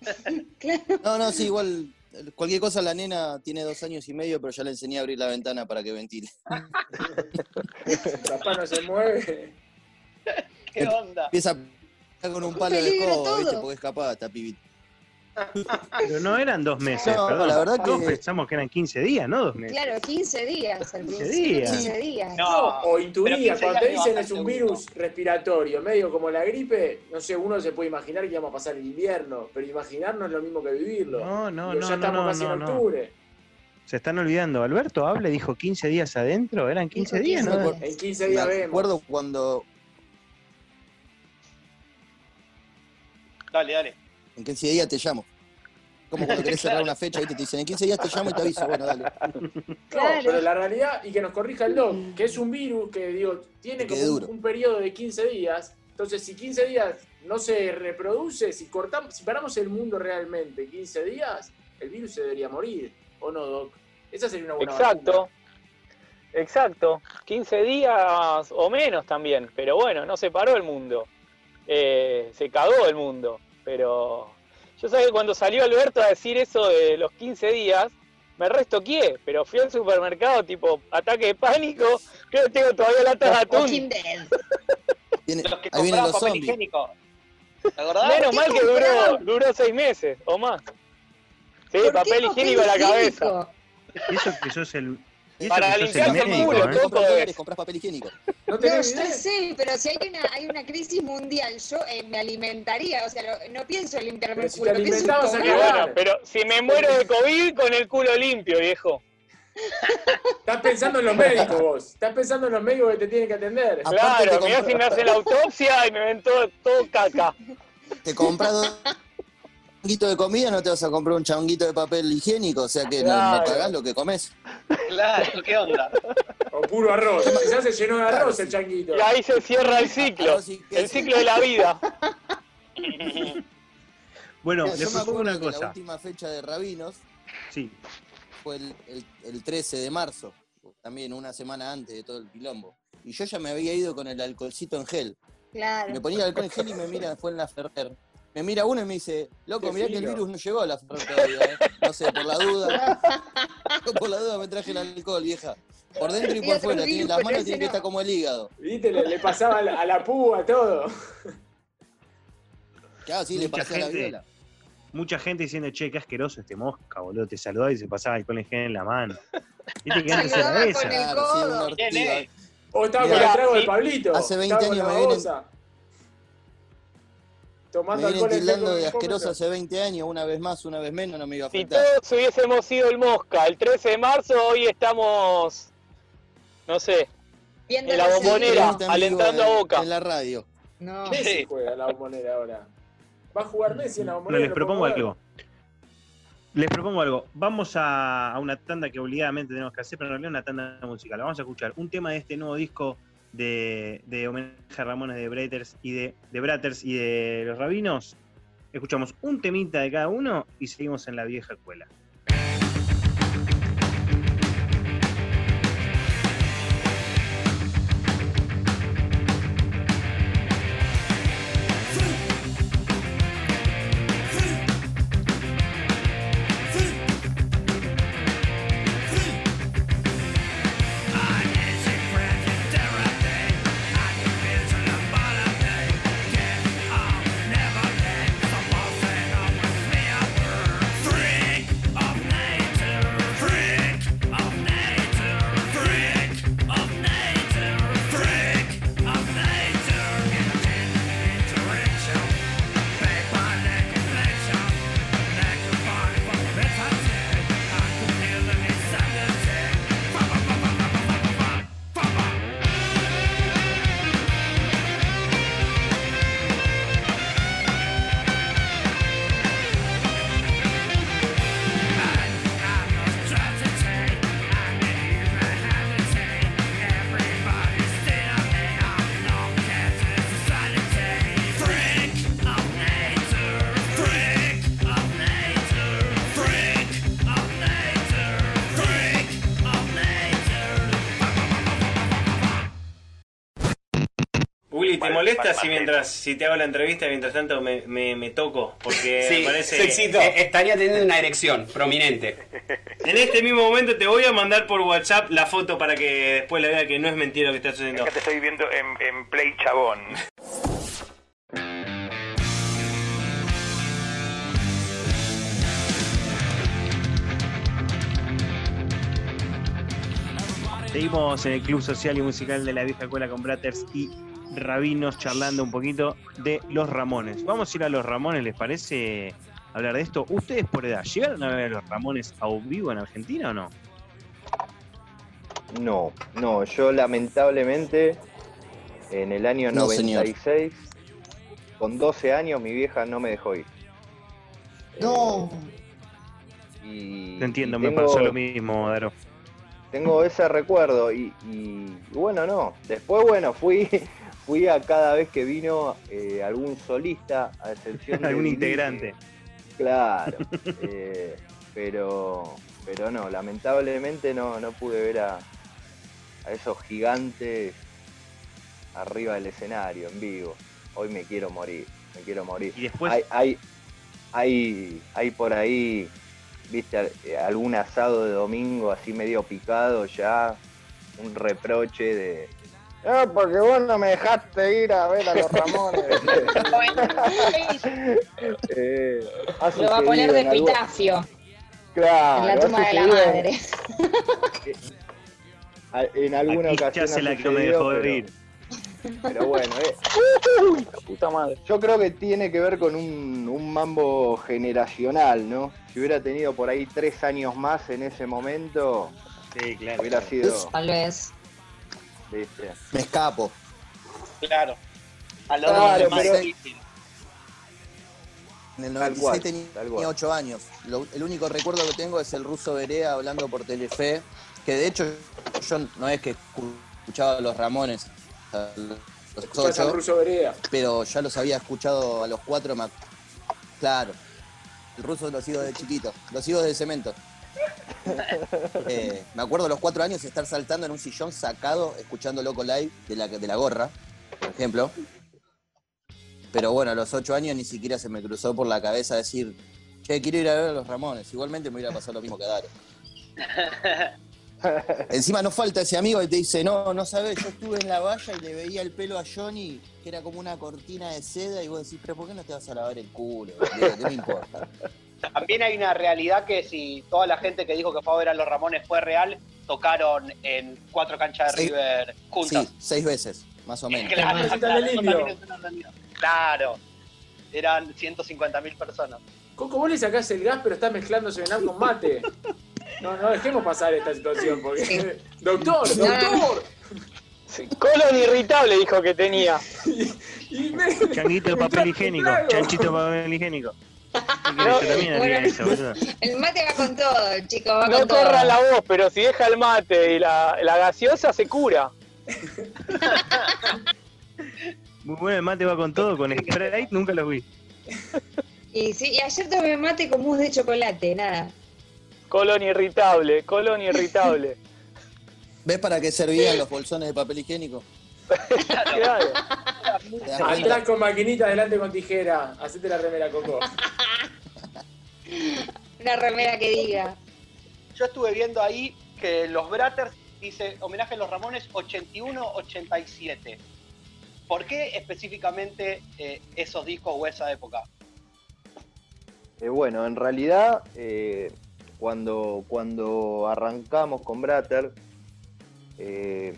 No, no, sí, igual, cualquier cosa, la nena tiene dos años y medio, pero ya le enseñé a abrir la ventana para que ventile. Papá no se mueve. ¿Qué onda? Empieza con un palo de escoba, ¿viste? Porque es capaz, esta pibita. Pero no eran dos meses, No, perdón. la verdad Todos que- pensamos que eran 15 días, no dos meses. Claro, 15 días al 15 principio. días. 15 días. No, O intuía, 15 cuando te dicen no es un virus respiratorio, medio como la gripe, no sé, uno se puede imaginar que íbamos a pasar el invierno, pero imaginarnos es lo mismo que vivirlo. No, no, no, ya no, estamos no, casi no, en no. octubre. Se están olvidando. Alberto habla y dijo 15 días adentro. Eran 15 Dijo días, 15 ¿no? En 15 Me días vemos. acuerdo cuando, Dale, dale. En 15 días te llamo. Como cuando querés cerrar una fecha, ¿viste? te dicen, en 15 días te llamo y te aviso. Bueno, dale. No, Claro. pero la realidad, y que nos corrija el doc, que es un virus que, digo, tiene Que como un periodo de 15 días. Entonces, si 15 días no se reproduce, si cortamos, si paramos el mundo realmente 15 días, el virus se debería morir, ¿o no, Doc? Esa sería una buena Exacto. Exacto. 15 días o menos también. Pero bueno, no se paró el mundo. Eh, se cagó el mundo. Pero yo sé que cuando salió Alberto a decir eso de los 15 días, me restoqué, pero fui al supermercado tipo ataque de pánico, creo que tengo todavía latas de atún. Tiene- Los que ahí vienen los papel zombies. higiénico. ¿Te acordás? Menos mal que duró, duró seis meses o más. Sí, ¿Por qué papel higiénico a la cabeza. Y eso que sos el. Para limpiarse el culo, ¿eh? todo. Compras es. dólares, compras papel higiénico. ¿No yo sé, pero si hay una, hay una crisis mundial, yo eh, me alimentaría, o sea, lo- no pienso en limpiarme el si culo, pienso en. Bueno, pero si me muero de COVID con el culo limpio, viejo. Estás pensando en los médicos vos. Estás pensando en los médicos que te tienen que atender. Aparte Claro, mirá si me hacen la autopsia y me ven todo, todo caca. Te compras dos changuitos de comida, no te vas a comprar un changuito de papel higiénico, o sea que no- no, Claro. pagás lo que comes. Claro, ¿qué onda? O puro arroz. Ya se llenó de arroz el changuito. Y ahí se cierra el ciclo, el ciclo de la vida. Bueno, Mira, les yo propongo una que la cosa. última fecha de Rabinos Sí. fue el, el- el 13 de marzo, también una semana antes de todo el quilombo. Y yo ya me había ido con el alcoholcito en gel. Claro. Me ponía el alcohol en gel y me mira, fue en la Ferrer. Me mira uno y me dice, loco, mirá que el virus no llegó a la Ferrer todavía, ¿eh? No sé, por la duda. por la duda me traje el alcohol, vieja. Por dentro y Y por otro fuera, tiene, virus, las manos tienen que no. estar como el hígado. ¿Viste? Le, le pasaba a la, a la púa todo. Claro, sí, le Mucha pasé a la gente- viola. Mucha gente diciendo, che, qué asqueroso este mosca, boludo. Te saludaba y se pasaba alcohol en gel en la mano. Viste que antes era esa. con el Claro, sí. O estaba Mirá, con el trago de. Pablito. Hace 20 estaba con años la me vienen- Me Tomando vienen alcohol tildando de asqueroso hace 20 años, una vez más, una vez menos, no me iba a Si afectar. todos hubiésemos sido el Mosca el 13 de marzo, hoy estamos, no sé, Viendo en la bombonera. alentando a Boca. En la radio. No. Messi juega la bombonera ahora. Va a jugar Messi en la bombonera. les lo propongo algo. Les propongo algo. Vamos a, a una tanda que obligadamente tenemos que hacer, pero en realidad una tanda musical. Vamos a escuchar un tema de este nuevo disco de, de homenaje a Ramones de Bratters y de, de Bratters y de los Rabinos. Escuchamos un temita de cada uno y seguimos en la vieja escuela. ¿Te molesta si mientras si te hago la entrevista mientras tanto me, me, me toco? Porque Sí, me parece. Eh, estaría teniendo una erección prominente. En este mismo momento te voy a mandar por WhatsApp la foto para que después la vea que no es mentira lo que estás haciendo. Acá te estoy viendo en, en Play Chabón. Seguimos en el Club Social y Musical de la Vieja Escuela con Bratters y Rabinos charlando un poquito de los Ramones. Vamos a ir a los Ramones, ¿les parece hablar de esto? ¿Ustedes por edad llegaron a ver a los Ramones a vivo en Argentina o no? No, no, yo lamentablemente en el año No, señor. 96, con 12 años, mi vieja no me dejó ir. No. Y, Te entiendo, y me tengo- pasó lo mismo, Daro. Tengo ese recuerdo y bueno, no. Después, bueno, fui, fui a cada vez que vino eh, algún solista, a excepción de Algún integrante. Claro, eh, pero, pero no, lamentablemente no, no pude ver a, a esos gigantes arriba del escenario, en vivo. Hoy me quiero morir, me quiero morir. Y después- Hay, hay, hay, hay por ahí, viste, eh, algún asado de domingo así medio picado ya, un reproche de... Ah, porque vos no me dejaste ir a ver a los Ramones. Eh, Lo va a poner de en epitafio Claro, en la tumba de la en- madre. a- En alguna Aquí ya ocasión se la que no me dejó pero- ir. Pero bueno, eh, puta madre. yo creo que tiene que ver con un, un mambo generacional, ¿no? Si hubiera tenido por ahí tres años más en ese momento, Sí, claro. hubiera sido, Tal vez. Viste. Me escapo. Claro. A los Claro, dos más pero- difícil. En el Tal 96 cual, tenía tal cual. 8 años. Lo- el único recuerdo que tengo es el ruso Berea hablando por Telefe, que de hecho yo no es que escuchaba a los Ramones a los Escuchás al 8, ruso Berea. pero ya los había escuchado a los 4. Claro, el ruso lo sigo de chiquito, lo sigo de cemento. Eh, me acuerdo a los 4 años estar saltando en un sillón sacado escuchando Loco Live de la, de la gorra, por ejemplo. Pero bueno, a los 8 años ni siquiera se me cruzó por la cabeza decir, che, quiero ir a ver a los Ramones. Igualmente me hubiera pasado lo mismo que a Daro. Encima no falta ese amigo que te dice, no, no sabes, yo estuve en la valla y le veía el pelo a Johnny, que era como una cortina de seda, y vos decís, pero ¿por qué no te vas a lavar el culo? ¿Qué me importa? También hay una realidad que si toda la gente que dijo que fue a ver a los Ramones fue real, tocaron en cuatro canchas de Sí. River juntas. Sí, seis veces, más o menos. Claro, Camiseta claro. Claro. Eran 150 mil personas. Coco, vos le sacás el gas, pero estás mezclando Serenap con mate. No, no dejemos pasar esta situación, porque. Doctor, doctor. Colon irritable dijo que tenía. Y me- Changuito de papel higiénico, chanchito de papel higiénico. Bueno. eso. El mate va con todo, chico, va No con todo. corra la voz, pero si deja el mate y la, la gaseosa se cura. Muy bueno, el mate va con todo, con Sprite nunca lo vi. Y sí, y ayer tomé mate con mousse de chocolate, nada. Colon irritable, colon irritable. ¿Ves para qué servían los bolsones de papel higiénico? Claro. Atrás con maquinita, adelante con tijera. Hacete la remera, Coco. Una remera que diga. Yo estuve viendo ahí que los Bratters dice homenaje a los Ramones 81-87. ¿Por qué específicamente eh, esos discos o esa época? Eh, bueno, en realidad, eh, cuando, cuando arrancamos con Bratter, eh,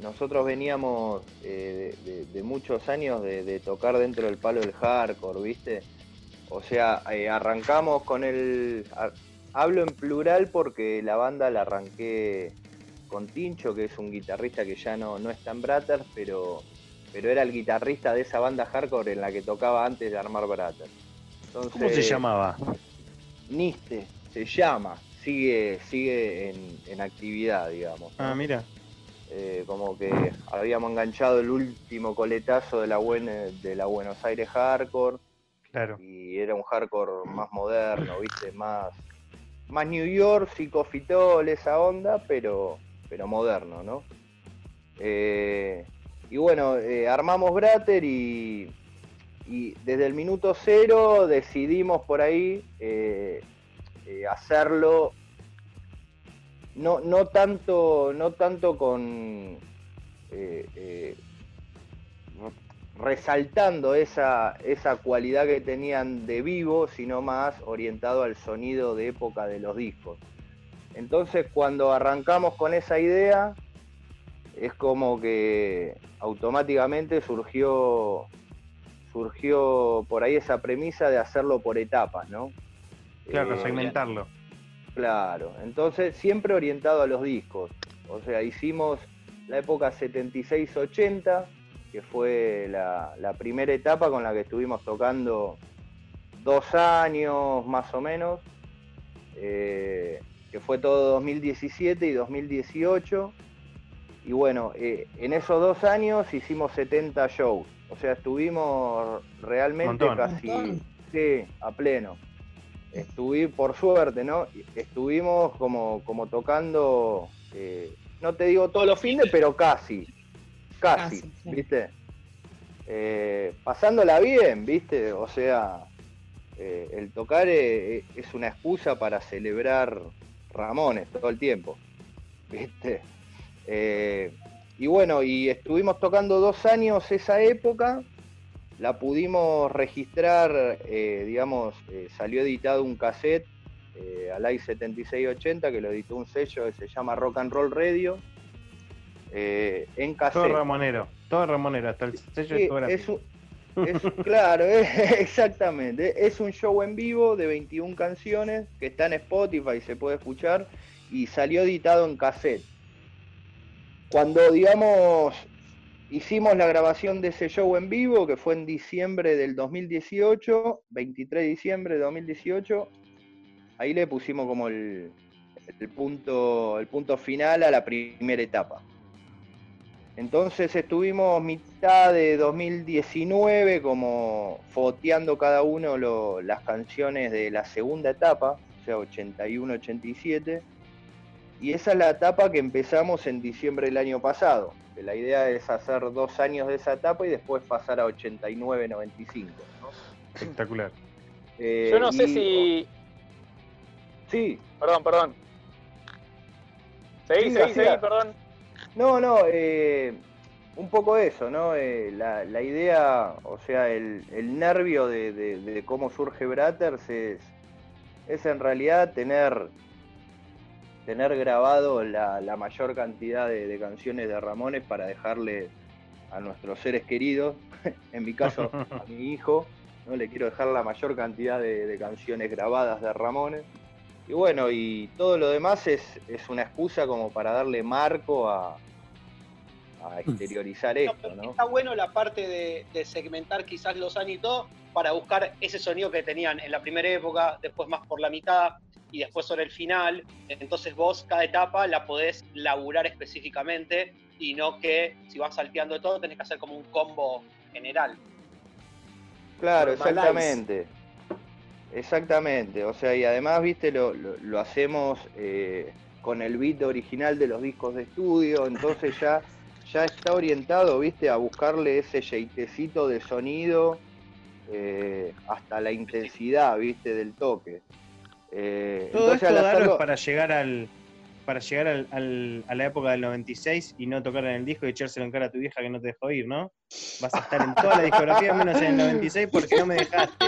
nosotros veníamos eh, de, de- de muchos años de, de tocar dentro del palo del hardcore, ¿viste? O sea, eh, arrancamos con el... a- hablo en plural porque la banda la arranqué con Tincho, que es un guitarrista que ya no, no está en Bratter, pero, pero era el guitarrista de esa banda hardcore en la que tocaba antes de armar Bratter. Entonces, ¿Cómo se llamaba? Niste, se llama, sigue, sigue en, en actividad, digamos. Ah, mira. Eh, como que habíamos enganchado el último coletazo de la, buen- de la Buenos Aires hardcore Claro. y era un hardcore más moderno, viste, más, más New York, psicofitol, esa onda, pero, pero moderno, ¿no? Eh, y bueno, eh, armamos Bratter y, y desde el minuto cero decidimos por ahí eh, eh, hacerlo no, no tanto, no tanto con eh, eh, resaltando esa, esa cualidad que tenían de vivo, sino más orientado al sonido de época de los discos. Entonces cuando arrancamos con esa idea, es como que automáticamente surgió, surgió por ahí esa premisa de hacerlo por etapas, ¿no? Claro, Eh, segmentarlo. Claro, entonces siempre orientado a los discos. O sea, hicimos la época 76-80, que fue la, la primera etapa con la que estuvimos tocando dos años más o menos, eh, que fue todo 2017 y 2018. y bueno, eh, en esos dos años hicimos 70 shows. O sea, estuvimos realmente Montón. casi sí, a pleno. Estuve, por suerte, ¿no? Estuvimos como, como tocando, eh, no te digo todos los fines, pero casi. Casi, Casi, sí. ¿viste? Eh, pasándola bien, ¿viste? O sea, eh, el tocar es una excusa para celebrar Ramones todo el tiempo, ¿viste? Y bueno, y estuvimos tocando dos años esa época, la pudimos registrar, eh, digamos, eh, salió editado un cassette eh, al i7680 que lo editó un sello que se llama Rock and Roll Radio, eh, en Todo cassette. Ramonero, todo Ramonero, hasta el sello Sí, es un- es- claro, es- exactamente. Es un show en vivo de 21 canciones que está en Spotify, se puede escuchar y salió editado en cassette. Cuando, digamos, hicimos la grabación de ese show en vivo, que fue en diciembre del 2018, 23 de diciembre de 2018, ahí le pusimos como el, punto, el punto final a la primera etapa. Entonces estuvimos mitad de 2019 como foteando cada uno las canciones de la segunda etapa, o sea, 81-87. Y esa es la etapa que empezamos en diciembre del año pasado. Que la idea es hacer dos años de esa etapa y después pasar a 89-95. ¿no? Espectacular. Eh, Yo no sé y- si. Sí. Perdón, perdón. Seguí, Sí, seguí, seguí, perdón. No, no, eh, un poco eso, ¿no? Eh, la, la idea, o sea, el, el nervio de, de- de cómo surge Bratters es, es en realidad tener, tener grabado la, la mayor cantidad de, de canciones de Ramones para dejarle a nuestros seres queridos, en mi caso a mi hijo, ¿no? le quiero dejar la mayor cantidad de, de canciones grabadas de Ramones. Y bueno, y todo lo demás es, es una excusa como para darle marco a, a exteriorizar esto, ¿no? Está bueno la parte de, de segmentar quizás los años y todo para buscar ese sonido que tenían en la primera época, después más por la mitad y después sobre el final. Entonces vos cada etapa la podés laburar específicamente y no que si vas salteando de todo tenés que hacer como un combo general. Claro, exactamente. Exactamente. O sea, y además, viste, lo, lo- lo hacemos eh, con el beat original de los discos de estudio, entonces ya, ya está orientado, viste, a buscarle ese yeitecito de sonido eh, hasta la intensidad, viste, del toque. Eh, Todo entonces, esto, hacerlo- es para llegar al para llegar al, al- a la época del 96 y no tocar en el disco y echárselo en cara a tu vieja que no te dejó ir, ¿no? Vas a estar en toda la discografía menos en el 96 porque no me dejaste.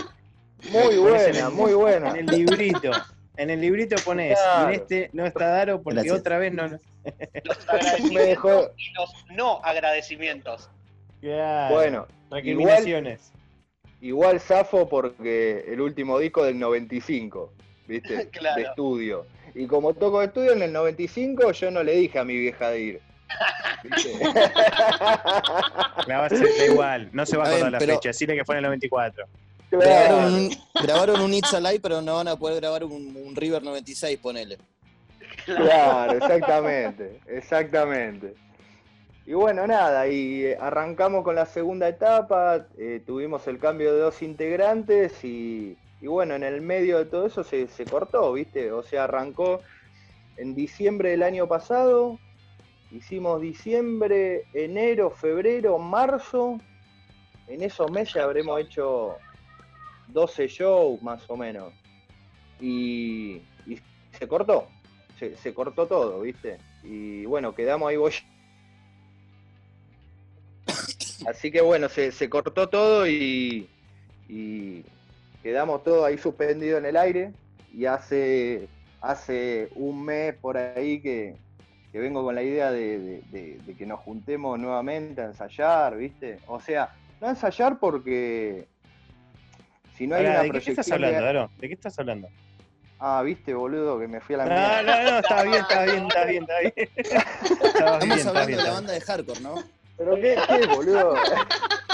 Muy buena, el- muy buena. En el librito. En el librito pones, Claro. y en este no está Daro porque Gracias. otra vez no. Los agradecimientos y los no agradecimientos. Claro. Bueno, recriminaciones. Igual zafo porque el último disco del 95, ¿viste? Claro. De estudio. Y como toco de estudio en el 95, yo no le dije a mi vieja de ir. La va a hacer igual, no se va a acordar la pero- fecha, decirle que fue en el 94. Grabaron un, grabaron un It's Alive, pero no van a poder grabar un, un River 96, ponele. Claro, exactamente, exactamente. Y bueno, nada, y eh, arrancamos con la segunda etapa, eh, tuvimos el cambio de dos integrantes y, y bueno, en el medio de todo eso se, se cortó, ¿viste? O sea, arrancó en diciembre del año pasado, hicimos diciembre, enero, febrero, marzo, en esos meses habremos hecho 12 shows más o menos. Y, y se cortó, se, se cortó todo, ¿viste? Y bueno, quedamos ahí Así que bueno, se, se cortó todo y quedamos todo ahí suspendido en el aire. Y hace, hace un mes por ahí que, que vengo con la idea de, de- de- de que nos juntemos nuevamente a ensayar, ¿viste? O sea, no a ensayar porque si no hay Pará, una ¿De qué estás proyección de- hablando, Daro? ¿De qué estás hablando? Ah, viste, boludo, que me fui a la No, mierda. no, no, está bien, está bien, está bien, está bien. Está bien, Estamos hablando bien, de la banda de hardcore, ¿no? ¿Pero qué, qué, boludo?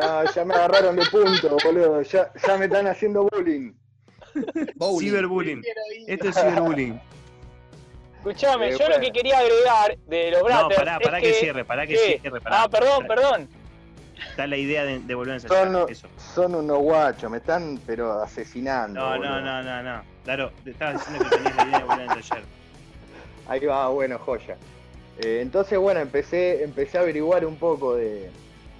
No, ya me agarraron de punto, boludo. Ya, ya me están haciendo bullying. Ciberbullying. Esto es ciberbullying. Escuchame, Eh, yo bueno. lo que quería agregar de los No, Brothers. pará, pará es que cierre, pará que ¿Qué? cierre, pará. Ah, perdón, Pará. perdón. Está la idea de, de volver a ensayar. Son, Eso. son unos guachos, me están pero asesinando. No, no, boludo. no, no, no. Claro, te estaba diciendo que tenías la idea de volver a ensayar. Ahí va, bueno, joya. Eh, entonces, bueno, empecé, empecé a averiguar un poco de,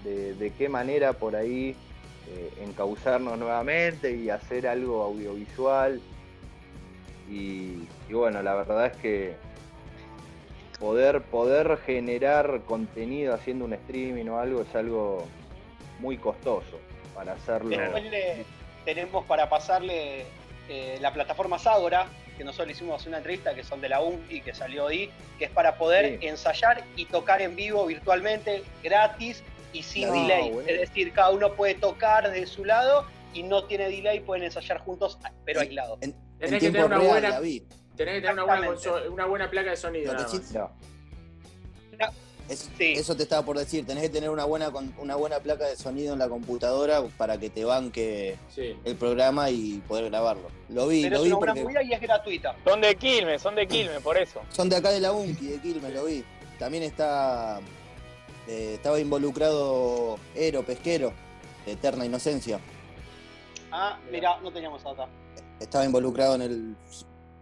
de- de qué manera por ahí eh, encauzarnos nuevamente y hacer algo audiovisual. Y, y bueno, la verdad es que poder, poder generar contenido haciendo un streaming o algo es algo muy costoso para hacerlo. Después le- tenemos para pasarle eh, la plataforma Sagora, que nosotros le hicimos una entrevista que son de la UNCI, que salió ahí, que es para poder ensayar y tocar en vivo virtualmente, gratis y sin No, delay. bueno. Es decir, cada uno puede tocar de su lado y no tiene delay, pueden ensayar juntos, pero aislados. Tenés En que tener una real, buena, David. tenés que tener una buena, una buena placa de sonido. Lo que nada sí- más. No. Es- Eso te estaba por decir, tenés que tener una buena con- una buena placa de sonido en la computadora para que te banque Sí. el programa y poder grabarlo. Lo vi, Pero lo es vi una buena porque y es gratuita. Son de Quilmes, son de Quilmes, por eso. son de acá de la UNCI, de Quilmes, lo vi. También está eh, estaba involucrado Ero Pesquero, de Eterna Inocencia. Ah, mirá, no teníamos data. Estaba involucrado en el.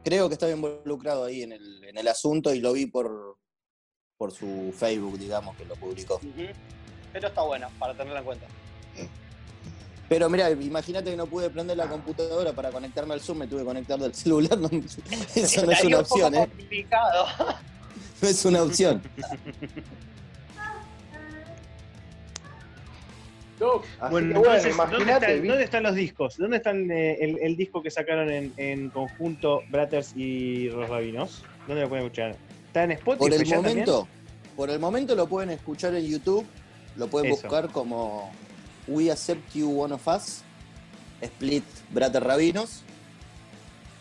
Creo que estaba involucrado ahí en el, en el asunto y lo vi por, por su Facebook, digamos, que lo publicó. Pero está buena, para tenerla en cuenta. Pero mira, imagínate que no pude prender la computadora para conectarme al Zoom, me tuve que conectar del celular. no- eso no es una opción, ¿eh? complicado. No es una opción. Así Bueno, que bueno, entonces, ¿dónde, están, vi- dónde están los discos? ¿Dónde están eh, el, el disco que sacaron en, en conjunto Bratters y Los Rabinos? ¿Dónde lo pueden escuchar? ¿Está en Spotify Por el ya momento, por el momento lo pueden escuchar en YouTube, lo pueden Eso. buscar como We Accept You One of Us, Split Brater Rabinos.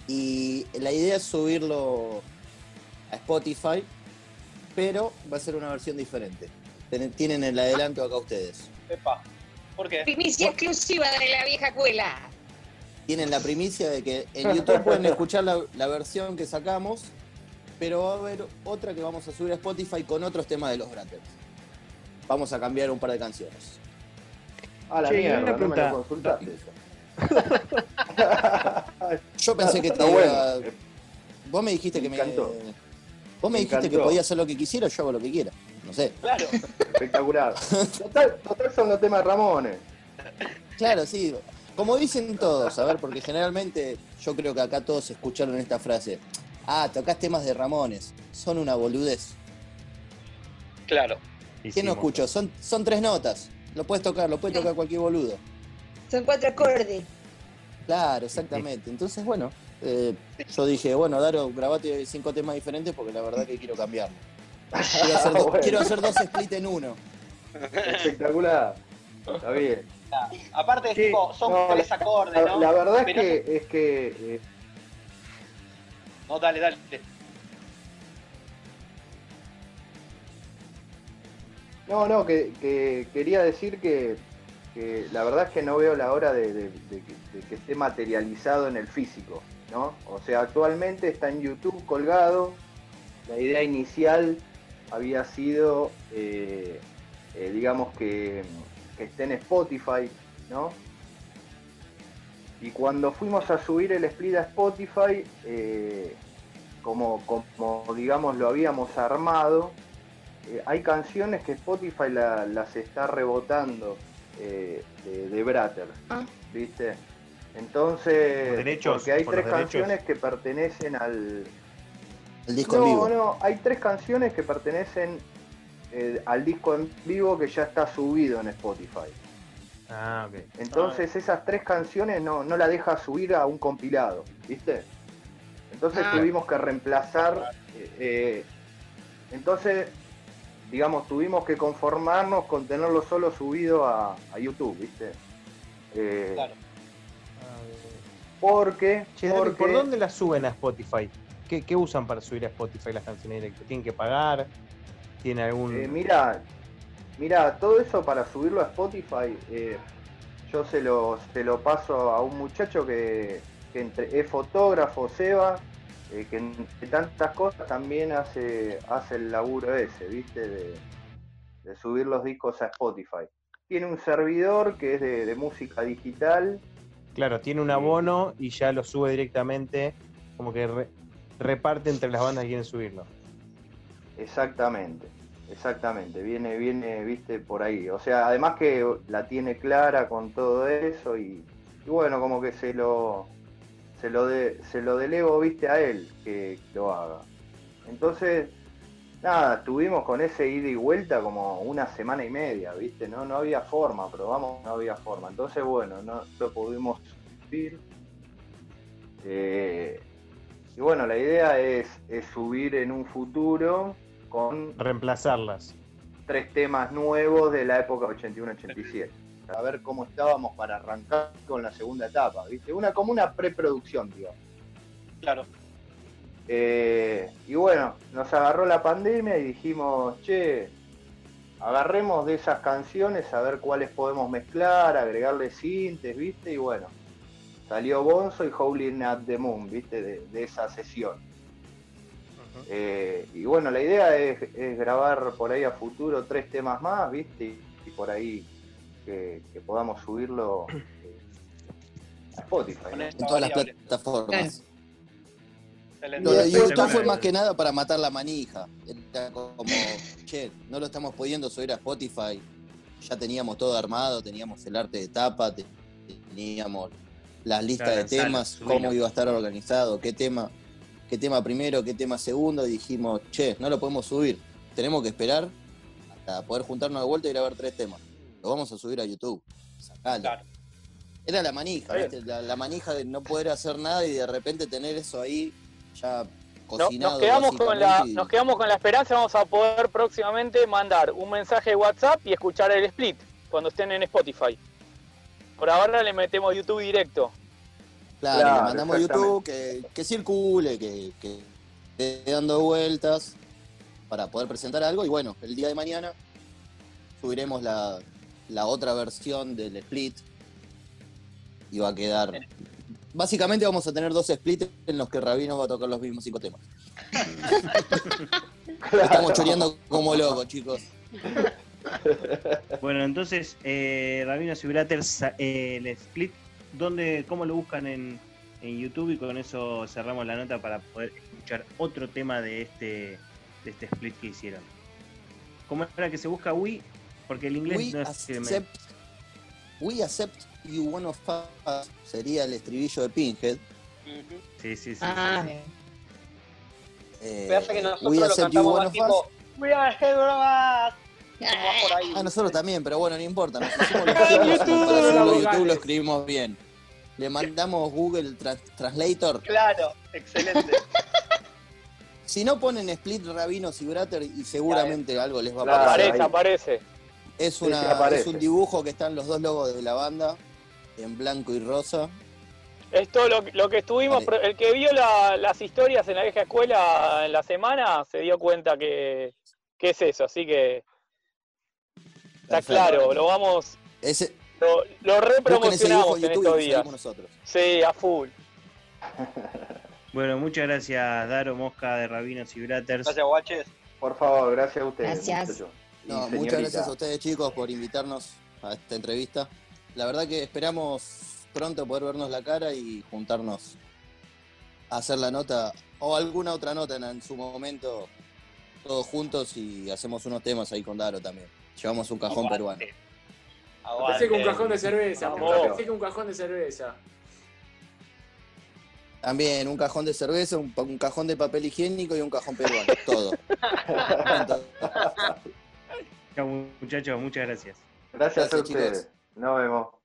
Y la idea es subirlo a Spotify, pero va a ser una versión diferente. Tienen el adelanto acá ustedes. Epa. ¿Por qué? Primicia exclusiva de la vieja escuela. Tienen la primicia de que en YouTube pueden escuchar la, la versión que sacamos, pero va a haber otra que vamos a subir a Spotify con otros temas de los Braters. Vamos a cambiar un par de canciones. A la y mierda, una no me pregunta. lo consultaste eso. Yo pensé que te iba- bueno. Vos me dijiste Me que encantó. me. Vos me Me dijiste que podía hacer lo que quisiera, yo hago lo que quiera. No sé. Claro. Espectacular. Total, total son los temas de Ramones. Claro, sí. Como dicen todos, a ver, porque generalmente yo creo que acá todos escucharon esta frase. Ah, tocás temas de Ramones. Son una boludez. Claro. ¿Quién no escuchó? Son, son tres notas. Lo puedes tocar, lo puede tocar cualquier boludo. Son cuatro acordes. Claro, exactamente. Entonces, bueno, eh, yo dije, bueno, Daro, grabate cinco temas diferentes porque la verdad que quiero cambiarlo. Quiero hacer, do- Bueno. quiero hacer dos split en uno. Espectacular. Está bien. Aparte, es Sí, tipo, son no, tres acordes, La, ¿no? la verdad es Pero- que, es que eh, No, dale, dale. No, no, que, que quería decir que, que la verdad es que no veo la hora de, de- de que, de que esté materializado en el físico, ¿no? O sea, actualmente está en YouTube colgado. La idea inicial había sido, eh, eh, digamos, que, que esté en Spotify, ¿no? Y cuando fuimos a subir el split a Spotify, eh, como, como digamos lo habíamos armado, eh, hay canciones que Spotify la- las está rebotando eh, de, de Bratter, ¿viste? Entonces, Por derechos, porque hay por tres derechos. canciones que pertenecen al... El disco en no, vivo. no, hay tres canciones que pertenecen eh, al disco en vivo que ya está subido en Spotify. Ah, ok. Entonces esas tres canciones no, no la deja subir a un compilado, ¿viste? Entonces Ah. tuvimos que reemplazar, eh, eh, entonces, digamos, tuvimos que conformarnos con tenerlo solo subido a, a YouTube, ¿viste? Eh, Claro. Porque, Che, Dani, porque ¿por dónde las suben a Spotify? ¿Qué, qué usan para subir a Spotify las canciones directas? ¿Tienen que pagar? ¿Tiene algún...? Eh, mira, mira, todo eso para subirlo a Spotify, eh, yo se lo, se lo paso a un muchacho que, que entre- es fotógrafo, Seba, eh, que entre tantas cosas también hace, hace el laburo ese, ¿viste? De, de subir los discos a Spotify. Tiene un servidor que es de, de música digital. Claro, tiene un abono y ya lo sube directamente, como que re- reparte entre las bandas que quieren subirlo. Exactamente, exactamente. Viene, viene, viste, por ahí. O sea, además que la tiene clara con todo eso y, y bueno, como que se lo, se lo, de, se lo delego, viste, a él que lo haga. Entonces, nada, estuvimos con ese ida y vuelta como una semana y media, viste, no, no había forma, probamos, no había forma. Entonces, bueno, no lo pudimos subir. Eh, y bueno, la idea es, es subir en un futuro con Reemplazarlas. tres temas nuevos de la época 81-87. A ver cómo estábamos para arrancar con la segunda etapa, ¿viste? Una, como una preproducción, digamos. Claro. Eh, y bueno, nos agarró la pandemia y dijimos, che, agarremos de esas canciones a ver cuáles podemos mezclar, agregarle sintes, ¿viste? Y bueno, salió Bonzo y Howling at the Moon, ¿viste? De, de esa sesión. Eh, y bueno, la idea es, es grabar por ahí a futuro tres temas más, ¿viste? Y, y por ahí que, que podamos subirlo eh, a Spotify. ¿no? En todas las plataformas. Excelente. Lo de fue más que nada para matar la manija. Era como, che, no lo estamos pudiendo subir a Spotify. Ya teníamos todo armado, teníamos el arte de tapa, te- teníamos las listas Claro, de temas, cómo iba a estar organizado, qué tema, qué tema primero, qué tema segundo, y dijimos, che, no lo podemos subir. Tenemos que esperar hasta poder juntarnos de vuelta y grabar tres temas. Lo vamos a subir a YouTube. Sacalo. Era la manija, Está ¿viste? La, la manija de no poder hacer nada y de repente tener eso ahí ya No- cocinado. nos, quedamos con la, básicamente, y- nos quedamos con la esperanza, vamos a poder próximamente mandar un mensaje de WhatsApp y escuchar el split cuando estén en Spotify. Por ahora le metemos YouTube directo. Claro, Claro, le mandamos. YouTube que, que circule, que, que esté dando vueltas para poder presentar algo. Y bueno, el día de mañana subiremos la, la otra versión del split y va a quedar. Básicamente vamos a tener dos splits en los que Rabino va a tocar los mismos cinco temas. Estamos choreando como locos, chicos. Bueno, entonces, eh, Rabino Sibrater, sa- eh, el split, ¿dónde, ¿cómo lo buscan en, en YouTube? Y con eso cerramos la nota para poder escuchar otro tema de este, de este split que hicieron. ¿Cómo era que se busca Wii? Porque el inglés We no es me- accept, we accept you one of us sería el estribillo de Pinhead. Sí, sí, sí. Ah, Eh, Me hace que nosotros lo cantamos más tipo. us. We are va por ahí. Ah, nosotros también, pero bueno, no importa. Nosotros hicimos los YouTube. lo escribimos bien. Le mandamos Google Tra- Translator. Claro, excelente. Si no ponen Split, Rabinos y Brater, y seguramente algo les va a aparecer. aparece, ahí. aparece. Es, Sí, una, sí, aparece. es un dibujo que están los dos logos de la banda en blanco y rosa. Esto lo, lo que estuvimos, Vale. el que vio la- las historias en la vieja escuela en la semana se dio cuenta que, que es eso, así que está Perfecto. claro, lo vamos, Ese, lo, repromocionamos en estos días. nosotros. Sí, a full. Bueno, muchas gracias, Daro Mosca de Rabinos y Braters. Gracias, guaches. Por favor, gracias a ustedes. Gracias. No, muchas gracias a ustedes chicos por invitarnos a esta entrevista. La verdad que esperamos pronto poder vernos la cara y juntarnos a hacer la nota o alguna otra nota en, en su momento todos juntos y hacemos unos temas ahí con Daro también. Llevamos un cajón peruano. Pensé que un cajón de cerveza. Vamos. Pensé que un cajón de cerveza. También un cajón de cerveza, un, cajón de papel higiénico y un cajón peruano. Todo. Chao, muchachos, muchas gracias. Gracias, Gracias, a ustedes. chicos. Nos vemos.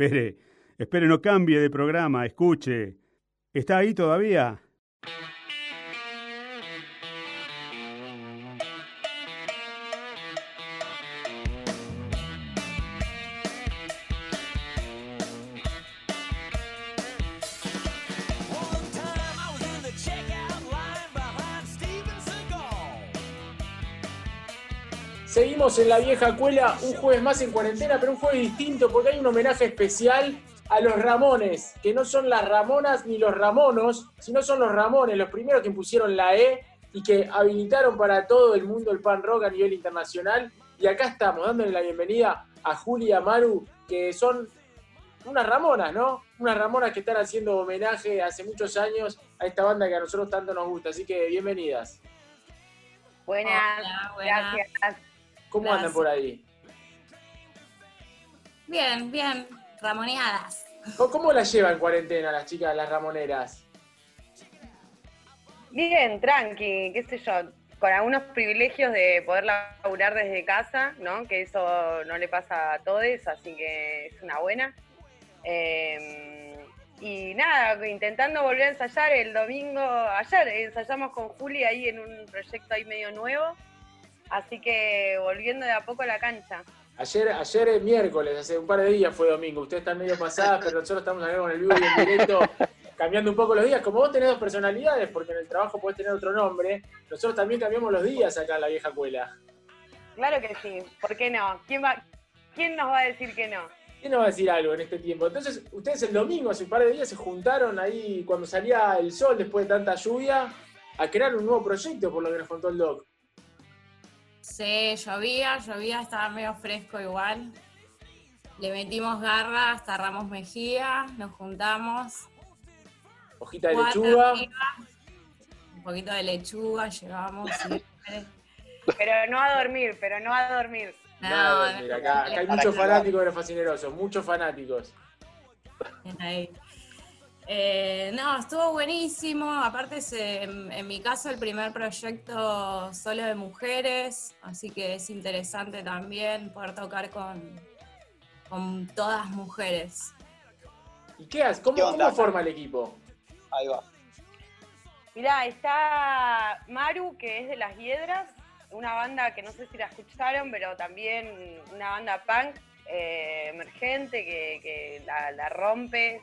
Espere, espere. No cambie de programa, escuche. ¿Está ahí todavía? Seguimos en la vieja cuela, un jueves más en cuarentena, pero un jueves distinto porque hay un homenaje especial a los Ramones, que no son las Ramonas ni los Ramonos, sino son los Ramones, los primeros que impusieron la E y que habilitaron para todo el mundo el pan rock a nivel internacional. Y acá estamos dándole la bienvenida a Julia y a Maru, que son unas Ramonas, ¿no? Unas Ramonas que están haciendo homenaje hace muchos años a esta banda que a nosotros tanto nos gusta. Así que bienvenidas. Buenas, Hola, buenas. gracias. ¿Cómo andan por ahí? Bien, bien, ramoneadas. ¿Cómo, cómo la llevan en cuarentena las chicas, las Ramoneras? Bien, tranqui, qué sé yo, con algunos privilegios de poder laburar desde casa, ¿no? Que eso no le pasa a todos, así que es una buena. Eh, y nada, intentando volver a ensayar el domingo, ayer ensayamos con Juli ahí en un proyecto ahí medio nuevo, así que volviendo de a poco a la cancha. Ayer, ayer es miércoles, hace un par de días fue domingo. Ustedes están medio pasadas, pero nosotros estamos acá con el vivo y el directo, cambiando un poco los días. Como vos tenés dos personalidades, porque en el trabajo podés tener otro nombre, nosotros también cambiamos los días acá en la vieja cuela. Claro que sí, ¿por qué no? ¿Quién, va, quién nos va a decir que no? ¿Quién nos va a decir algo en este tiempo? Entonces, ustedes el domingo, hace un par de días, se juntaron ahí cuando salía el sol después de tanta lluvia a crear un nuevo proyecto, por lo que nos contó el doc. Sí, llovía, llovía, estaba medio fresco igual. Le metimos garra hasta Ramos Mejía, nos juntamos. Hojita de cuatro lechuga. Un poquito de lechuga llevamos. siempre. Pero no a dormir, pero no a dormir. Nada, mira, acá, acá hay muchos fanáticos de los fascinerosos, muchos fanáticos. Ahí. Eh, no, estuvo buenísimo. Aparte, es, eh, en, en mi caso, el primer proyecto solo de mujeres, así que es interesante también poder tocar con, con todas mujeres. ¿Y qué haces? ¿Cómo, cómo forma el equipo? Ahí va. Mirá, está Maru, que es de Las Hiedras, una banda que no sé si la escucharon, pero también una banda punk eh, emergente que, que la, la rompe.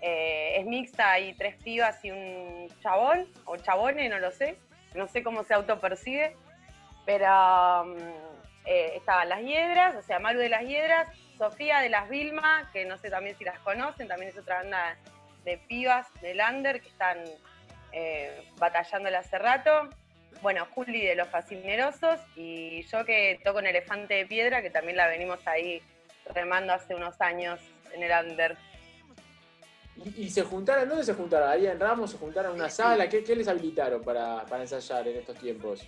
Eh, es mixta, hay tres pibas y un chabón, o chabone, no lo sé. No sé cómo se autopercibe. Pero mm, eh, estaban Las Hiedras, o sea, Maru de Las Hiedras, Sofía de Las Vilma, que no sé también si las conocen, también es otra banda de pibas de Lander que están eh, batallándole hace rato. Bueno, Juli de los Fascinerosos y yo que toco en Elefante de Piedra, que también la venimos ahí remando hace unos años en el Under. ¿Y, y se juntaron? ¿Dónde se juntaron? ¿Ahí en Ramos? ¿Se juntaron en una sala? ¿Qué, qué les habilitaron para, para ensayar en estos tiempos?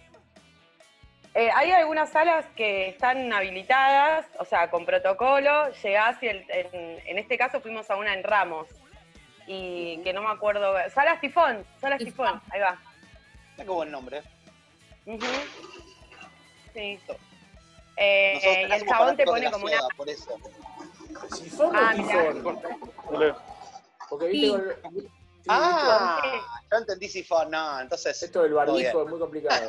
Eh, hay algunas salas que están habilitadas, o sea, con protocolo. Llegás y el- en, en este caso fuimos a una en Ramos. Y que no me acuerdo. Salas Tifón, Salas Tifón, ahí va. Qué buen nombre. Sí. Eh, y el chabón te pone como una. por eso. ¿Sifón Ah, o mirá. tifón? Porque viste Sí. con- sí, Ah, yo entendí sifón, no, entonces. Esto del barbijo es muy complicado.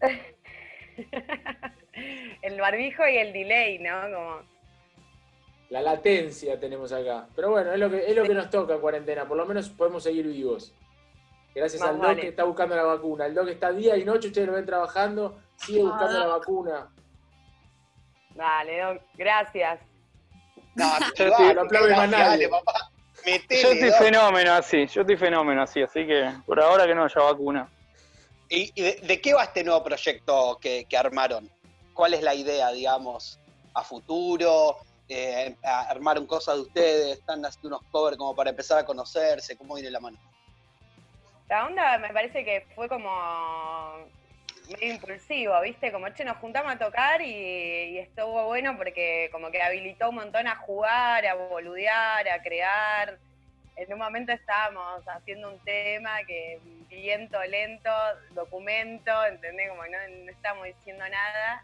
El barbijo y el delay, ¿no? Como, La latencia tenemos acá. Pero bueno, es lo que, es lo que nos toca en cuarentena. Por lo menos podemos seguir vivos. Gracias Más al Doc que está buscando la vacuna. El Doc está día y noche, ustedes lo ven trabajando, sigue buscando la vacuna. Dale, Doc, gracias. No, Yo no aplaude más dale, nadie. papá. Metele, Yo estoy fenómeno así, yo estoy fenómeno así, así que por ahora que no haya vacuna. ¿Y, y de, de qué va este nuevo proyecto que, que armaron? ¿Cuál es la idea, digamos, a futuro? Eh, ¿Armaron cosas de ustedes? ¿Están haciendo unos covers como para empezar a conocerse? ¿Cómo viene la mano? La onda me parece que fue como medio impulsivo, ¿viste? Como, che, nos juntamos a tocar y, y estuvo bueno porque como que habilitó un montón a jugar, a boludear, a crear. En un momento estábamos haciendo un tema que viento lento, documento, ¿entendés? Como no, no estábamos diciendo nada.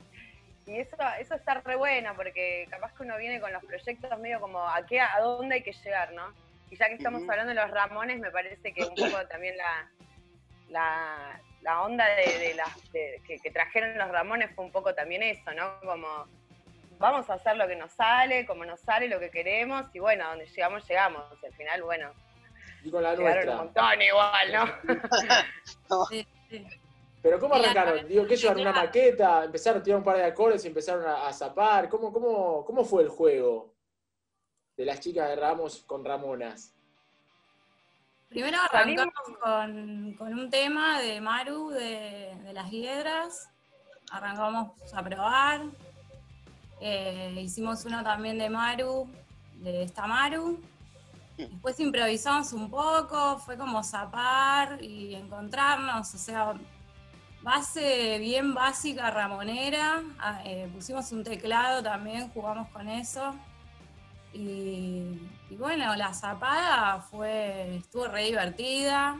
Y eso, eso está re bueno porque capaz que uno viene con los proyectos medio como a qué, a dónde hay que llegar, ¿no? Y ya que estamos hablando de los Ramones, me parece que un poco también la, la, la onda de, de las- de- que, que trajeron los Ramones fue un poco también eso, ¿no? Como vamos a hacer lo que nos sale, como nos sale, lo que queremos, y bueno, a donde llegamos, llegamos. Y al final, bueno, Y con la llegaron un nuestra. montón igual, ¿no? Pero ¿cómo Y la arrancaron? Digo, que llevan una maqueta, empezaron a tirar un par de acordes y empezaron a, a zapar. ¿Cómo, cómo, ¿Cómo fue el juego de las chicas de Ramos con Ramonas? Primero arrancamos con, con un tema de Maru de, de las hiedras. Arrancamos a probar. Eh, hicimos uno también de Maru, de esta Maru. Después improvisamos un poco, fue como zapar y encontrarnos, o sea, base bien básica ramonera. Ah, eh, pusimos un teclado también, jugamos con eso. Y, y bueno, la zapada fue, estuvo re divertida.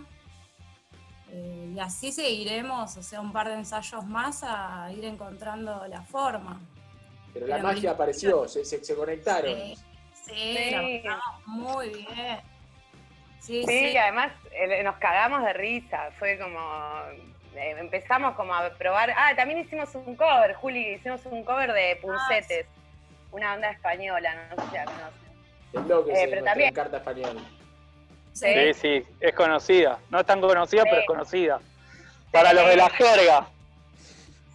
Eh, y así seguiremos, o sea, un par de ensayos más a ir encontrando la forma. Pero la Pero magia mi- apareció, se, se- se conectaron. Sí, sí, Sí. muy bien. Sí, Sí, sí. y además eh, nos cagamos de risa, fue como, eh, empezamos como a probar, ah, también hicimos un cover, Juli, hicimos un cover de Puncetes, una banda española, no sé si la conocen. El Doc Eh, pero nuestro también- en carta española. Sí, sí, es conocida. No es tan conocida, pero Sí. es conocida. Para los de la jerga.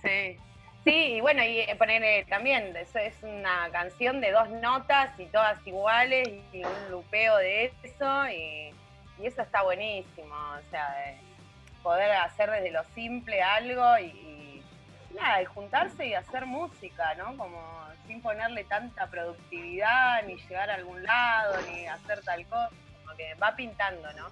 Sí. Sí, y bueno, y eh, poner eh, también, eso es una canción de dos notas y todas iguales y un lupeo de eso y, y eso está buenísimo, o sea, de poder hacer desde lo simple algo y, y nada, y juntarse y hacer música, ¿no? Como sin ponerle tanta productividad, ni llegar a algún lado, ni hacer tal cosa, como que va pintando, ¿no?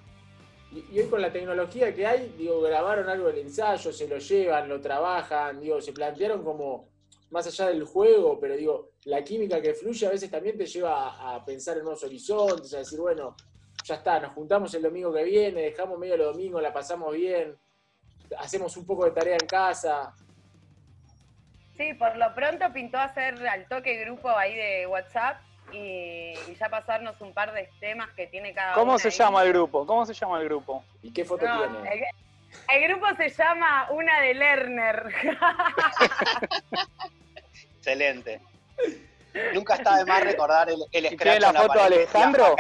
Y, hoy con la tecnología que hay, digo, grabaron algo del ensayo, se lo llevan, lo trabajan, digo, se plantearon como más allá del juego, pero digo, la química que fluye a veces también te lleva a, a pensar en nuevos horizontes, a decir, bueno, ya está, nos juntamos el domingo que viene, dejamos medio los domingos, la pasamos bien, hacemos un poco de tarea en casa. Sí, por lo pronto pintó hacer al toque grupo ahí de WhatsApp y, y ya pasarnos un par de temas que tiene cada ¿Cómo una se ahí. llama el grupo? ¿Cómo se llama el grupo? ¿Y qué foto No, el, el grupo se llama Una de Lerner. Excelente. Nunca está de más recordar el, el scratch tiene la foto de. Alejandro?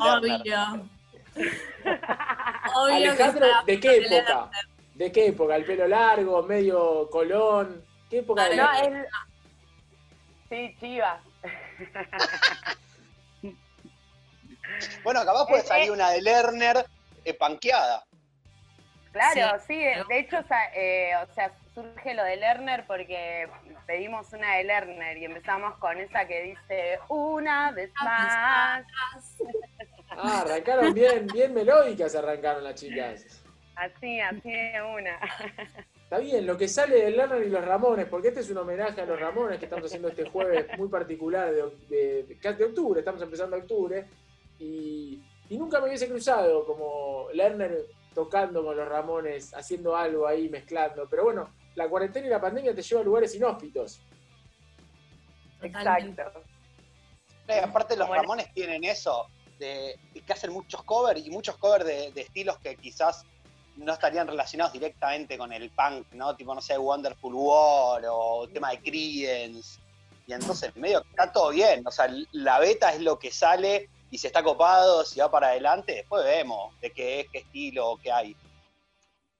Obvio. Alejandro, ¿de qué época? ¿De qué época? ¿El pelo largo, medio colón? ¿Qué época de No, es... Sí, Chivas. Bueno, capaz puede Eh, salir eh. una de Lerner eh, panqueada. Claro, sí, de de hecho, o sea, eh, o sea, surge lo de Lerner porque pedimos una de Lerner y empezamos con esa que dice una vez más. Ah, arrancaron bien, bien melódicas arrancaron las chicas. Así, así de una. Está bien, lo que sale de Lerner y los Ramones, porque este es un homenaje a los Ramones que estamos haciendo este jueves muy particular de, de- de- de octubre, estamos empezando octubre, y, y nunca me hubiese cruzado como Lerner tocando con los Ramones, haciendo algo ahí, mezclando, pero bueno, la cuarentena y la pandemia te lleva a lugares inhóspitos. Exacto. Aparte los Bueno. Ramones tienen eso, de, de que hacen muchos covers y muchos covers de, de estilos que quizás no estarían relacionados directamente con el punk, ¿no? Tipo, no sé, Wonderful War o tema de Creedence. Y entonces, medio que está todo bien. O sea, la beta es lo que sale y si está copado, si va para adelante, después vemos de qué es, qué estilo, qué hay.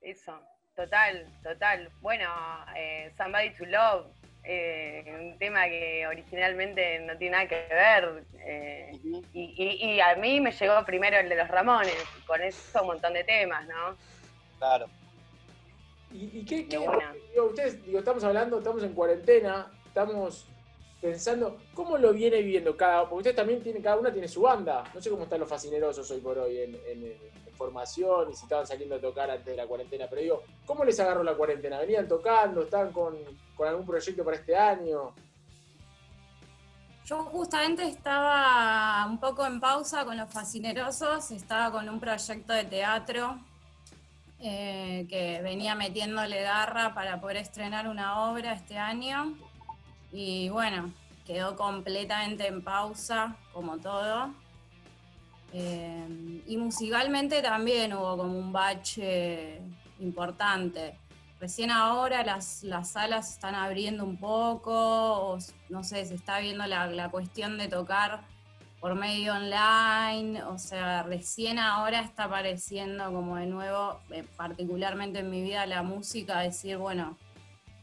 Eso, total, total. Bueno, eh, Somebody to Love, eh, un tema que originalmente no tiene nada que ver. eh, y, y- y a mí me llegó primero el de los Ramones, con eso un montón de temas, ¿no? Claro. ¿Y, y qué, qué- digo, ustedes, digo, estamos hablando, estamos en cuarentena, estamos pensando, ¿cómo lo viene viviendo cada Porque ustedes también tienen, cada una tiene su banda. No sé cómo están los fascinerosos hoy por hoy en, en- en formación y si estaban saliendo a tocar antes de la cuarentena. Pero digo, ¿cómo les agarró la cuarentena? ¿Venían tocando? ¿Estaban con, con algún proyecto para este año? Yo justamente estaba un poco en pausa con los fascinerosos, estaba con un proyecto de teatro eh, que venía metiéndole garra para poder estrenar una obra este año y bueno, quedó completamente en pausa, como todo. Eh, y musicalmente también hubo como un bache importante. Recién ahora las, las salas están abriendo un poco, o no sé, se está viendo la, la cuestión de tocar por medio online, o sea, recién ahora está apareciendo como de nuevo, eh, particularmente en mi vida, la música, decir, bueno,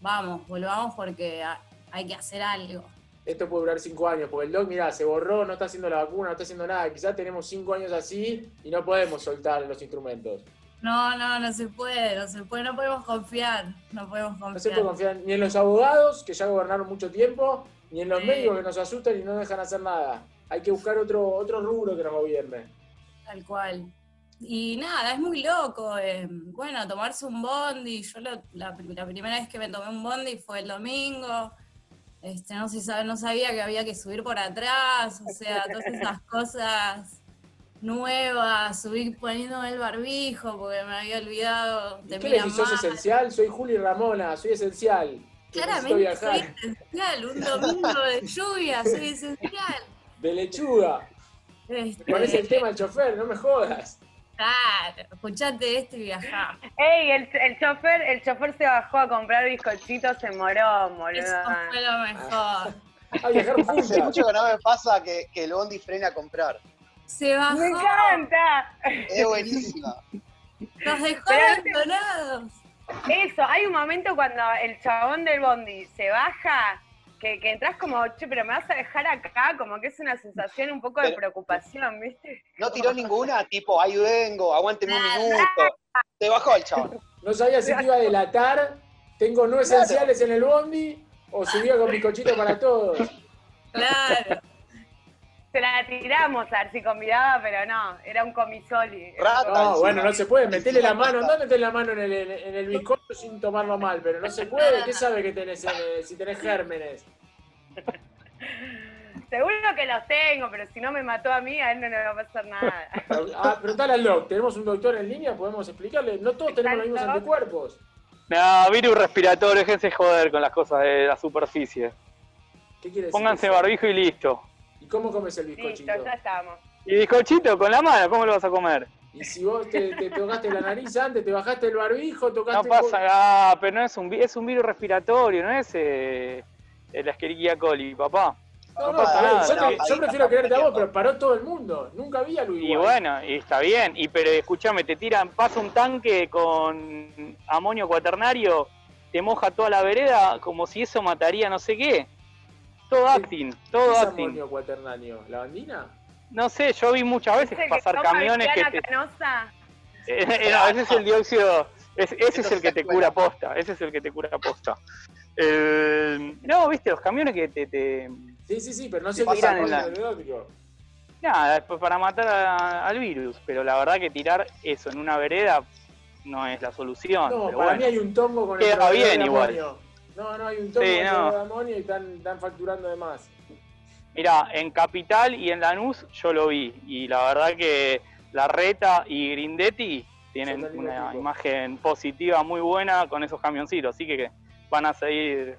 vamos, volvamos porque ha- hay que hacer algo. Esto puede durar cinco años, porque el doc, mirá, se borró, no está haciendo la vacuna, no está haciendo nada. Quizás tenemos cinco años así y no podemos soltar los instrumentos. No, no, no se puede, no se puede, no podemos confiar, no podemos No se confiar. puede confiar ni en los abogados, que ya gobernaron mucho tiempo, ni en los Sí. médicos que nos asustan y no dejan hacer nada. Hay que buscar otro, otro rubro que nos gobierne. Tal cual. Y nada, es muy loco. eh, bueno, tomarse un bondi. Yo lo- la, la primera vez que me tomé un bondi fue el domingo. Este, no, se sabe, no sabía que había que subir por atrás. O sea, todas esas cosas nuevas. Subir poniéndome el barbijo porque me había olvidado de ¿Qué mi les sos esencial? Soy Juli Ramona, soy esencial. Claramente soy esencial. Un domingo de lluvia, soy esencial. De lechuga. Este, ¿Cuál es el tema del chofer? No me jodas. Claro, escuchate esto y viajá. Ey, el, el chofer, el chofer se bajó a comprar bizcochitos en Morón, boludo. Eso fue lo mejor. A viajar Hace mucho que no me pasa que, que el Bondi frena a comprar. Se bajó. ¡Me encanta! Es buenísima. Nos dejó abandonados. Eso, hay un momento cuando el chabón del bondi se baja, que, que entras como, che, pero me vas a dejar acá, como que es una sensación un poco de preocupación, ¿viste? No tiró ninguna, tipo, ahí vengo, aguánteme un minuto. Se bajó el chabón. No sabía si te iba a delatar. Tengo no esenciales en el bondi o subía con bizcochito para todos. Claro. Se la tiramos a ver si convidaba, pero no, era un comisoli. No, bueno, no se puede. Meterle la mano, no meter la mano en el, en el bizcocho sin tomarlo mal, pero no se puede. ¿Qué sabe que tenés, eh, si tenés gérmenes? Seguro que los tengo, pero si no me mató a mí, a él no le va a pasar nada. Ah, preguntale al doc. Tenemos un doctor en línea, podemos explicarle. No todos tenemos los mismos anticuerpos. No, virus respiratorio, déjense joder con las cosas de la superficie. ¿Qué quiere decir? Pónganse eso? barbijo y listo. ¿Y cómo comes el Listo, bizcochito? ya estamos. Y bizcochito con la mano, ¿cómo lo vas a comer? Y si vos te, te tocaste la nariz antes, te bajaste el barbijo, tocaste... No pasa nada, pero no es un, es un virus respiratorio, no es eh, la Escherichia coli, papá. No, no, pasa nada, Yo, no. te- yo prefiero creerte a vos, pero paró todo el mundo. Nunca había algo Y bueno, y está bien, y pero escúchame, te tiran, pasa un tanque con amonio cuaternario, te moja toda la vereda como si eso mataría no sé qué. Todo acting, ¿Qué todo es acting. cuaternáneo? ¿La bandina? No sé, yo vi muchas veces ¿Ese que pasar camiones que te... Canosa? Eh, eh, no, ese es el dióxido, es- ese es el que te cura posta, ese es el que te cura posta. El- no, viste, los camiones que te... te Sí, sí, sí, pero no qué es tiran en la-. Nada, después para matar a- al virus, pero la verdad que tirar eso en una vereda no es la solución. No, pero para bueno. mí hay un tongo con el Queda proveedor bien de igual. amonio. No, no, hay un tongo Sí, no. de amonio y están, están facturando de más. Mirá, en Capital y en Lanús yo lo vi, y la verdad que la Reta y Grindetti tienen una imagen positiva muy buena con esos camioncitos, así que van a seguir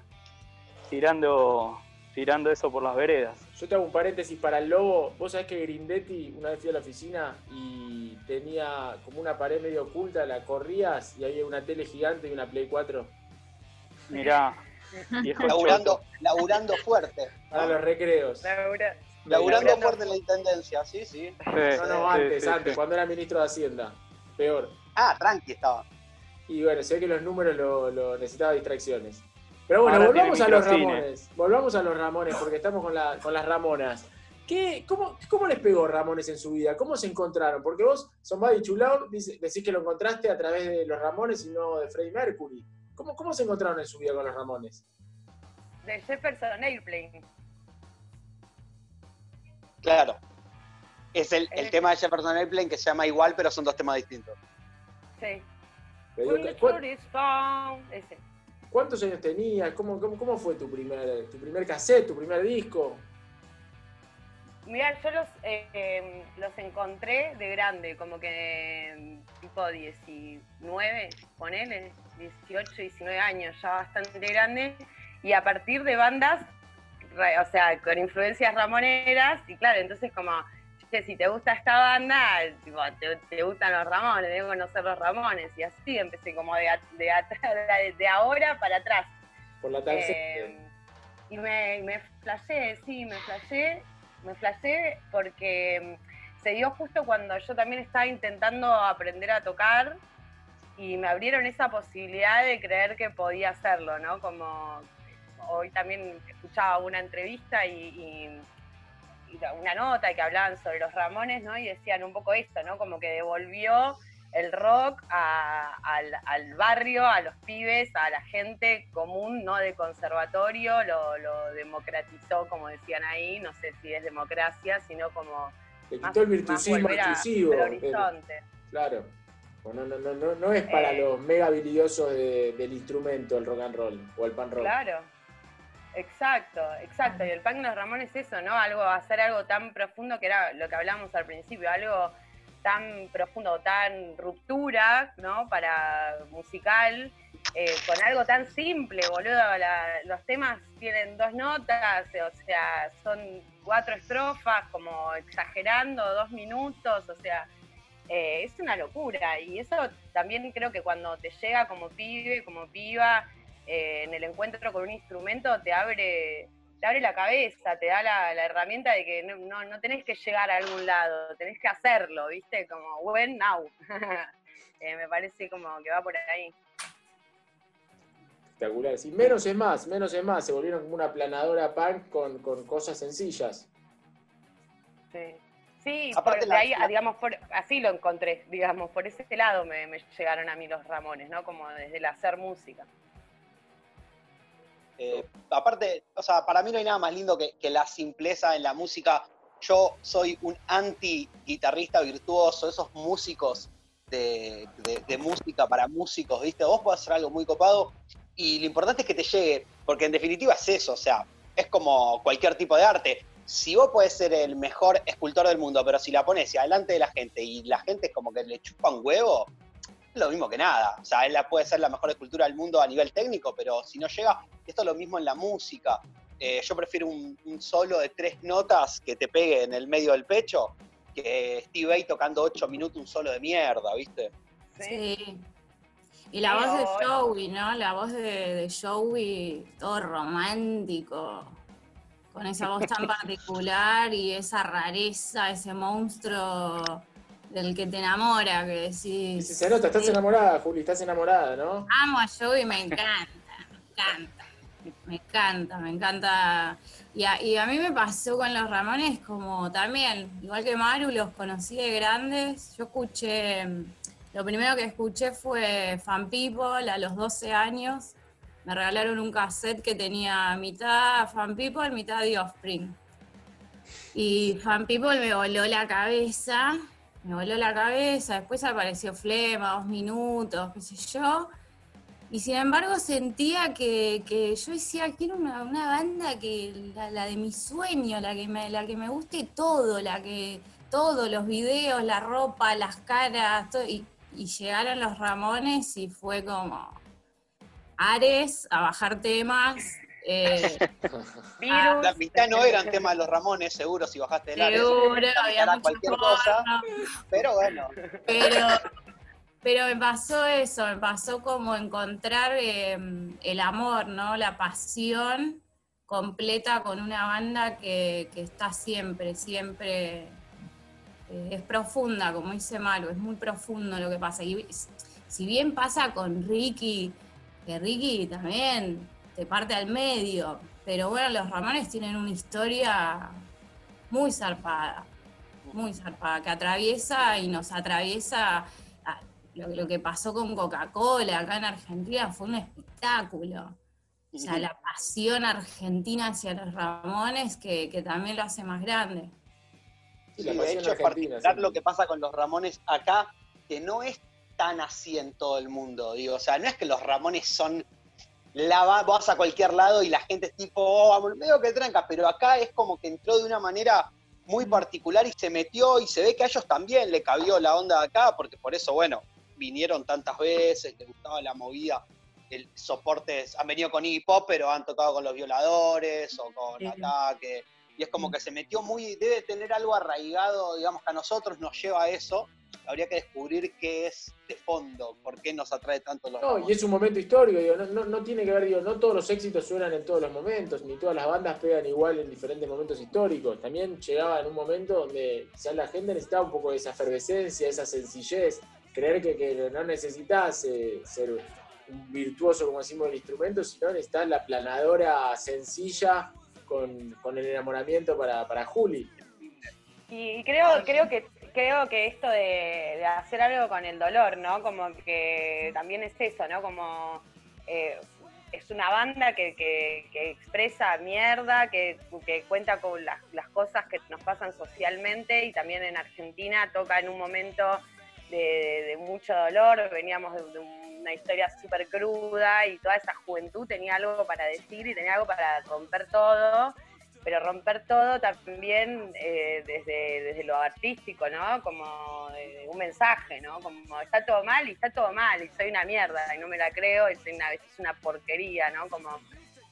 tirando tirando eso por las veredas. Yo te hago un paréntesis para el lobo. Vos sabés que Grindetti una vez fui a la oficina y tenía como una pared medio oculta, la corrías y había una tele gigante y una Play 4. Mirá, laburando, laburando fuerte. Para los recreos. Laburando fuerte en la intendencia, sí, sí. no, no, antes, antes, cuando era ministro de Hacienda. Peor. Ah, tranqui estaba. Y bueno, sé que los números lo, lo necesitaba distracciones. Pero bueno, Ahora volvamos a los. Ramones. Volvamos a los Ramones, porque estamos con, la- con las Ramonas. ¿Qué, cómo, ¿Cómo les pegó Ramones en su vida? ¿Cómo se encontraron? Porque vos, Somebody Chulao, decís que lo encontraste a través de los Ramones y no de Freddie Mercury. ¿Cómo, ¿Cómo se encontraron en su vida con los Ramones? De Jefferson Airplane. Claro. Es el, el tema de Jefferson Airplane que se llama igual, pero son dos temas distintos. Sí. Pero When digo, the ¿cu- truth is found. Ese. ¿Cuántos años tenías? ¿Cómo, cómo, cómo fue tu primer, tu primer cassette, tu primer disco? Mira, yo los, eh, em, los encontré de grande, como que em, tipo 19, ponele, 18, 19 años, ya bastante grande, y a partir de bandas, o sea, con influencias ramoneras, y claro, entonces como, si te gusta esta banda, tipo, te, te gustan los Ramones, debo conocer los Ramones, y así empecé como de, de, de- de ahora para atrás. Por la tarde. Eh, y me, me flashé, sí, me flashé, me flashé porque mm, se dio justo cuando yo también estaba intentando aprender a tocar y me abrieron esa posibilidad de creer que podía hacerlo, ¿no? Como hoy también escuchaba una entrevista y, y- y una nota que hablaban sobre los Ramones, ¿no? Y decían un poco esto, ¿no? Como que devolvió el rock a- al, al barrio, a los pibes, a la gente común, no de conservatorio, lo, lo democratizó, como decían ahí, no sé si es democracia, sino como más- quitó el más virtuosismo volver a- exclusivo. horizonte. Claro. No, no, no, no, no es para Eh. los mega habilidosos de- del instrumento, el rock and roll o el pan rock. Claro, exacto, exacto. Y el punk de los Ramones es eso, ¿no? Algo, hacer algo tan profundo que era lo que hablamos al principio, algo tan profundo, tan ruptura, ¿no? Para musical, eh, con algo tan simple, boludo. La- los temas tienen dos notas, o sea, son cuatro estrofas, como exagerando, dos minutos, o sea, eh, es una locura. Y eso también creo que cuando te llega como pibe, como piba, eh, en el encuentro con un instrumento, te abre, te abre la cabeza, te da la, la herramienta de que no, no, no tenés que llegar a algún lado, tenés que hacerlo, ¿viste? Como when now. Eh, me parece como que va por ahí. Espectacular. Sí, menos es más, menos es más. Se volvieron como una planadora punk con, con cosas sencillas. Sí, sí Aparte por- ahí, la- digamos, por, así lo encontré, digamos, por ese lado me, me llegaron a mí los Ramones, ¿no? Como desde el hacer música. Eh, aparte, o sea, para mí no hay nada más lindo que, que la simpleza en la música. Yo soy un anti-guitarrista virtuoso, esos músicos de, de- de música para músicos, ¿viste? Vos podés hacer algo muy copado y lo importante es que te llegue, porque en definitiva es eso, o sea, es como cualquier tipo de arte. Si vos podés ser el mejor escultor del mundo, pero si la pones adelante de la gente y la gente es como que le chupa un huevo, es lo mismo que nada. O sea, él puede ser la mejor escultura del mundo a nivel técnico, pero si no llega, esto es lo mismo en la música. Eh, yo prefiero un, un solo de tres notas que te pegue en el medio del pecho que Steve Vai tocando ocho minutos un solo de mierda, ¿viste? Sí. Y la voz de Joey, ¿no? La voz de, de Joey, todo romántico, con esa voz tan particular y esa rareza, ese monstruo del que te enamora, que decís... se nota, estás enamorada, Juli, estás enamorada, ¿no? Amo a Joey, me encanta, me encanta, me encanta, me encanta. Y a, y a mí me pasó con los Ramones como también, igual que Maru, los conocí de grandes. Yo escuché, lo primero que escuché fue Fan People a los 12 años. Me regalaron un cassette que tenía mitad Fan People, mitad The Offspring. Y Fan People me voló la cabeza, me voló la cabeza, después apareció Flema, dos minutos, qué sé yo. Y sin embargo sentía que, que yo decía, quiero una, una banda que la, de mi sueño, la que, me, la que me guste todo, la que todos los videos, la ropa, las caras, todo, y llegaron los Ramones y fue como Ares a bajar temas, Eh, Ah, La mitad no eran temas de los Ramones, seguro, si bajaste del área. Seguro, había cualquier cosa. Pero bueno. Pero, pero me pasó eso, me pasó como encontrar eh, el amor, ¿no? La pasión completa con una banda que, que está siempre, siempre eh, es profunda, como dice Maru, es muy profundo lo que pasa. Y si bien pasa con Ricky, que Ricky también te parte al medio, pero bueno, los Ramones tienen una historia muy zarpada, muy zarpada, que atraviesa y nos atraviesa lo, lo que pasó con Coca-Cola acá en Argentina fue un espectáculo. O sea, la pasión argentina hacia los Ramones que, que también lo hace más grande. Sí, la de hecho, es particular sí. lo que pasa con los Ramones acá, que no es tan así en todo el mundo, digo. O sea, no es que los Ramones son la vas a cualquier lado y la gente es tipo, oh, veo que tranca, pero acá es como que entró de una manera muy particular y se metió y se ve que a ellos también le cabió la onda de acá, porque por eso, bueno, vinieron tantas veces, les gustaba la movida, el soporte, han venido con Iggy Pop, pero han tocado con los violadores o con Sí. Ataque, y es como que se metió muy, debe tener algo arraigado, digamos que a nosotros nos lleva a eso, habría que descubrir qué es de fondo, por qué nos atrae tanto los No, y es un momento histórico, digo, no, no, no tiene que ver, digo, no todos los éxitos suenan en todos los momentos, ni todas las bandas pegan igual en diferentes momentos históricos. También llegaba en un momento donde quizás la gente necesitaba un poco de esa efervescencia, esa sencillez, creer que, que no necesitas eh, ser un virtuoso, como decimos, del instrumento, sino necesitas la planadora sencilla con, con el enamoramiento para, para Juli. Y creo, creo que creo que esto de, hacer algo con el dolor, ¿no? Como que también es eso, ¿no? Como eh, es una banda que, que- expresa mierda, que, que cuenta con las, las cosas que nos pasan socialmente y también en Argentina toca en un momento de, mucho dolor, veníamos de, de una historia súper cruda y toda esa juventud tenía algo para decir y tenía algo para romper todo pero romper todo también eh, desde, desde lo artístico, ¿no? Como eh, un mensaje, ¿no? Como está todo mal y está todo mal y soy una mierda y no me la creo y soy una, es una porquería, ¿no? Como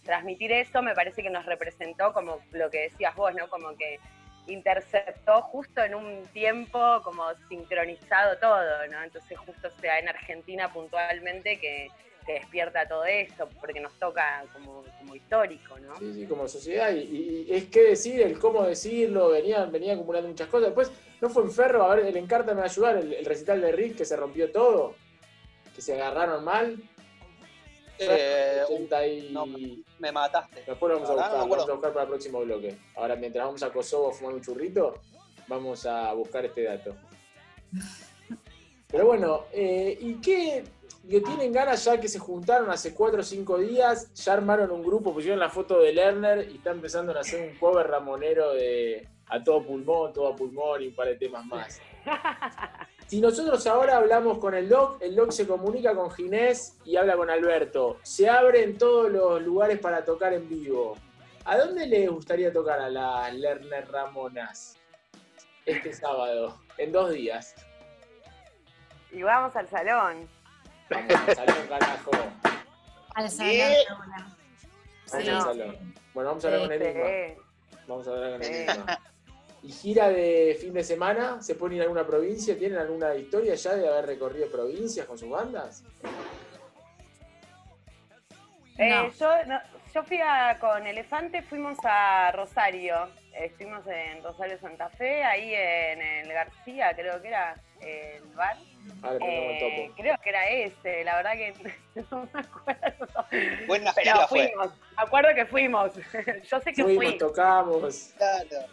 transmitir eso me parece que nos representó como lo que decías vos, ¿no? Como que interceptó justo en un tiempo como sincronizado todo, ¿no? Entonces justo sea en Argentina puntualmente que, despierta todo eso, porque nos toca como, como histórico, ¿no? Sí, sí, como sociedad. Y, es que decir, el cómo decirlo, venía, venía acumulando muchas cosas. Después, no fue en Ferro, a ver, el Encarta me va a ayudar, el, el recital de Rick que se rompió todo, que se agarraron mal. Eh, 80 y... me mataste. Después lo vamos a buscar, no vamos a buscar para el próximo bloque. Ahora, mientras vamos a Kosovo a fumar un churrito, vamos a buscar este dato. Pero bueno, eh, ¿y qué? Que tienen ganas ya que se juntaron hace 4 o 5 días, ya armaron un grupo, pusieron la foto de Lerner y están empezando a hacer un cover ramonero de A todo pulmón, todo a pulmón y un par de temas más. Si nosotros ahora hablamos con el Doc, el Doc se comunica con Ginés y habla con Alberto. Se abren todos los lugares para tocar en vivo. ¿A dónde les gustaría tocar a las Lerner Ramonas? Este sábado, en dos días. Y vamos al salón. Vamos al salón, carajo. Al salón. Vamos Sí. al salón. Bueno, vamos a hablar con Sí. Enigma. Vamos a hablar con Sí. ¿Y gira de fin de semana? ¿Se pueden ir a alguna provincia? ¿Tienen alguna historia ya de haber recorrido provincias con sus bandas? Eh, yo, no, yo fui a- con Elefante, fuimos a Rosario. Eh, Estuvimos en Rosario Santa Fe, ahí en el García, creo que era el bar. El Eh, topo. creo que era ese, la verdad que no me acuerdo. Buena Pero fue. fuimos, me acuerdo que fuimos. Yo sé que Fuimos, fui, tocamos. Claro.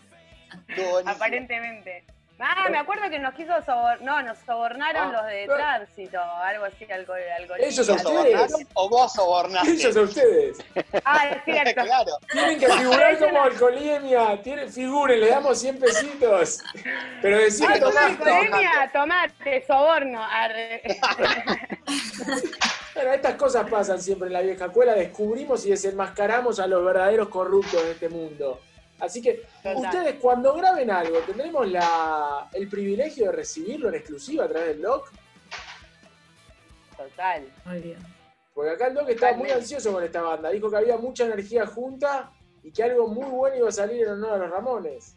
Aparentemente. Ah, me acuerdo que nos quiso sobornar, no, nos sobornaron Ah, los de tránsito, algo así, algo, Ellos a ¿Nos ustedes. sobornaron o vos sobornaste? Ellos a ustedes. Ah, es cierto. claro. Tienen que figurar como alcoholemia. Tienen, figuren, le damos 100 pesitos. Pero decir que. Academia, tomate, soborno. Arre. Bueno, estas cosas pasan siempre en la vieja escuela. Descubrimos y desenmascaramos a los verdaderos corruptos de este mundo. Así que Total. ustedes cuando graben algo, ¿tendremos la, el privilegio de recibirlo en exclusiva a través del blog? Total. Obvio. Porque acá el Doc estaba muy ansioso con esta banda. Dijo que había mucha energía junta y que algo muy bueno iba a salir en honor a los Ramones.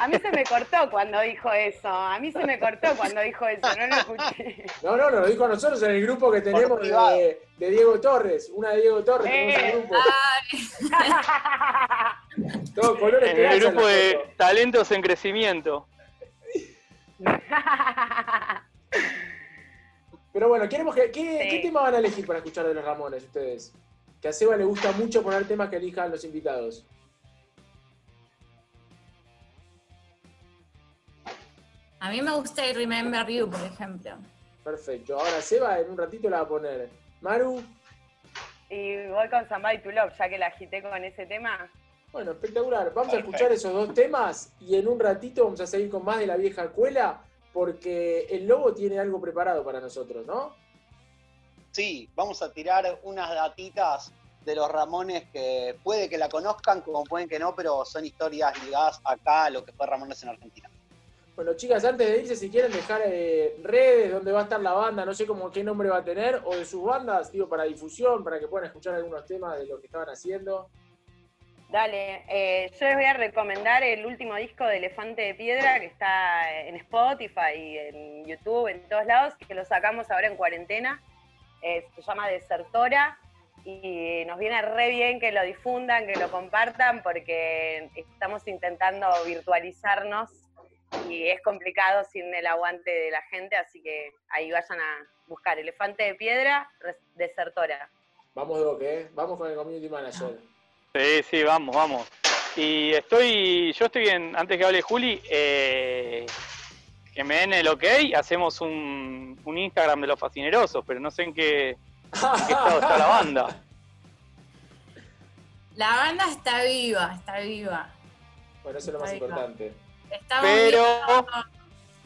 A mí se me cortó cuando dijo eso. A mí se me cortó cuando dijo eso. No lo escuché. No, no, nos lo dijo a nosotros en el grupo que tenemos de, de Diego Torres. Una de Diego Torres, tenemos el grupo. Todo color el grupo de foto. talentos en crecimiento. Pero bueno, queremos que, ¿qué, Sí. ¿qué tema van a elegir para escuchar de los Ramones ustedes? Que a Seba le gusta mucho poner temas que elijan los invitados. A mí me gusta el Remember You, por ejemplo. Perfecto. Ahora Seba en un ratito la va a poner. Maru, Y voy con Somebody to Love, ya que la agité con ese tema. Bueno, espectacular. Vamos a escuchar esos dos temas y en un ratito vamos a seguir con más de la vieja escuela porque el lobo tiene algo preparado para nosotros, ¿no? Sí, vamos a tirar unas datitas de los Ramones que puede que la conozcan, como pueden que no, pero son historias ligadas acá a lo que fue Ramones en Argentina. Bueno, chicas, antes de irse, si quieren dejar eh, redes donde va a estar la banda, no sé cómo qué nombre va a tener, o de sus bandas, digo, para difusión, para que puedan escuchar algunos temas de lo que estaban haciendo. Dale, eh, yo les voy a recomendar el último disco de Elefante de Piedra que está en Spotify, y en YouTube, en todos lados, que lo sacamos ahora en cuarentena. Eh, se llama Desertora y nos viene re bien que lo difundan, que lo compartan, porque estamos intentando virtualizarnos y es complicado sin el aguante de la gente, así que ahí vayan a buscar Elefante de Piedra, Desertora. Vamos, Doc, ¿eh? Vamos con el community manager. Sí, sí, vamos, vamos. Y estoy, yo estoy en, antes que hable Juli, eh, que me den el ok, hacemos un, un Instagram de los fascinerosos, pero no sé en qué, en qué estado está la banda. La banda está viva, está viva. Bueno, eso es lo más importante. Estamos Pero- viendo-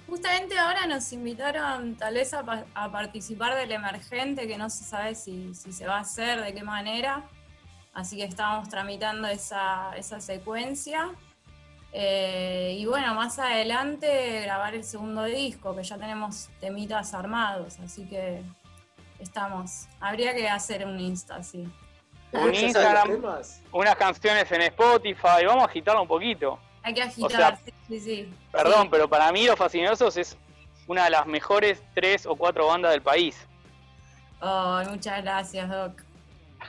Justamente ahora nos invitaron tal vez a, a participar del emergente, que no se sabe si, si se va a hacer, de qué manera. Así que estábamos tramitando esa, esa secuencia. Eh, y bueno, más adelante grabar el segundo disco, que ya tenemos temitas armados, así que estamos. Habría que hacer un Insta, sí. Un ¿Ya saben los Instagram, unas canciones en Spotify, vamos a agitarlo un poquito. Hay que agitar, sea, sí, sí, sí. Perdón, pero para mí Los Fascinerosos es una de las mejores tres o cuatro bandas del país. Oh, muchas gracias, Doc.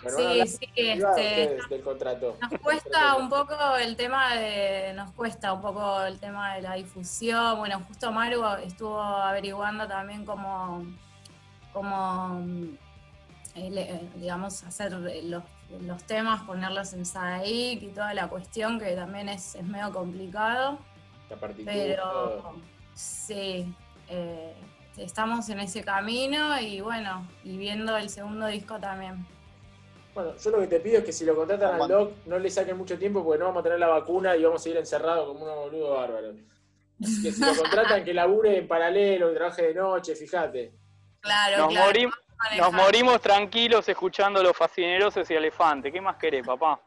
Sí, sí, este, ustedes del contrato. Nos cuesta un poco el tema de, nos cuesta un poco el tema de la difusión. Bueno, justo Maru estuvo averiguando también cómo, cómo eh, eh, digamos, hacer los, los temas, ponerlos en Sadaic y toda la cuestión que también es, es medio complicado. La partitura, Pero sí, eh, estamos en ese camino y bueno, y viendo el segundo disco también. Bueno, yo lo que te pido es que si lo contratan al doc, no le saquen mucho tiempo porque no vamos a tener la vacuna y vamos a ir encerrados como unos boludos bárbaros. Así que si lo contratan, que labure en paralelo, que trabaje de noche, fíjate. Claro, Nos, claro. morim- nos morimos tranquilos escuchando Los Fascinerosos y Elefante. ¿Qué más querés, papá?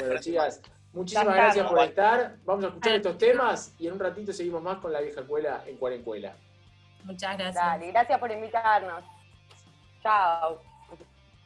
Bueno, chicas, muchísimas gracias por estar. Vamos a escuchar estos temas y en un ratito seguimos más con la vieja escuela en Cuarencuela. Muchas gracias. Dale, gracias por invitarnos. Chao.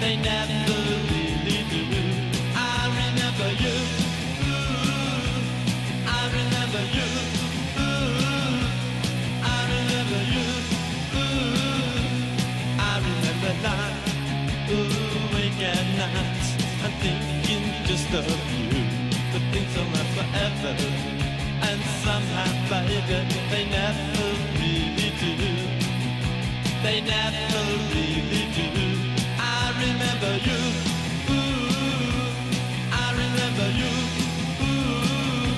They never really do. I remember you. I remember you. I remember you. I remember night. Ooh, wake at night. I'm thinking just of you. But things don't last forever. And somehow, baby, they never really do. They never really do remember you. Ooh, I remember you. Ooh,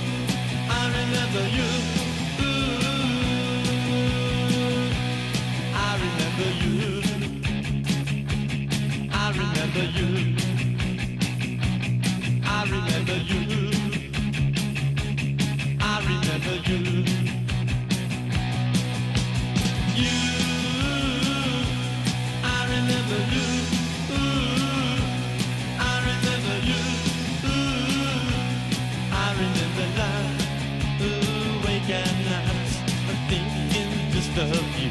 I remember you. Ooh, I remember you. I remember you. I remember you. I remember you. Of you.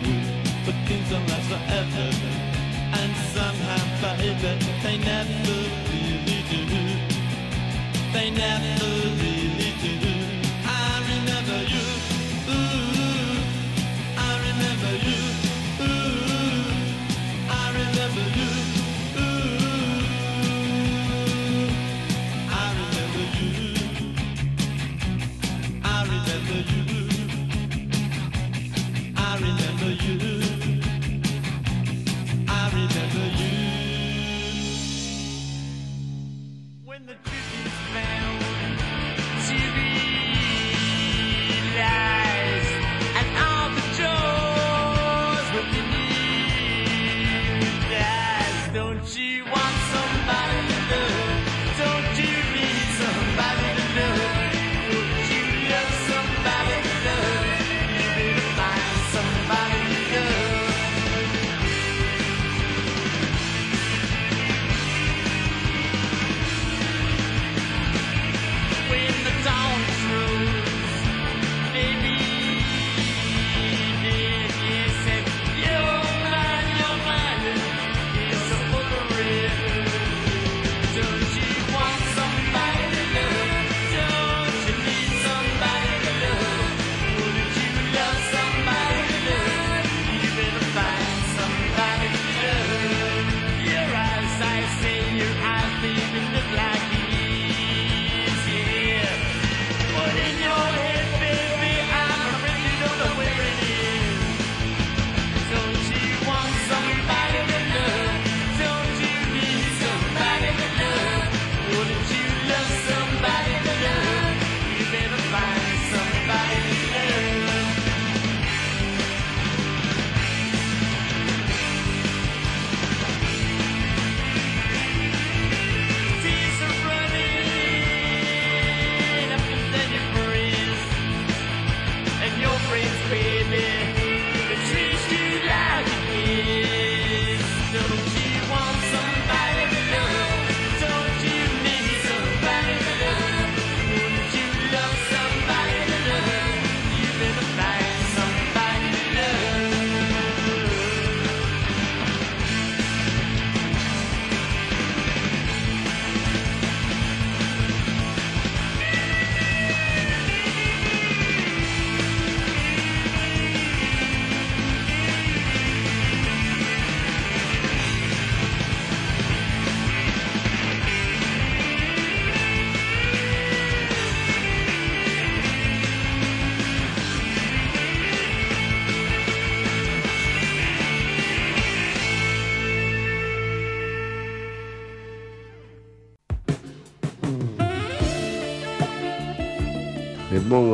But things don't last forever. And somehow, baby, they never really do. They never really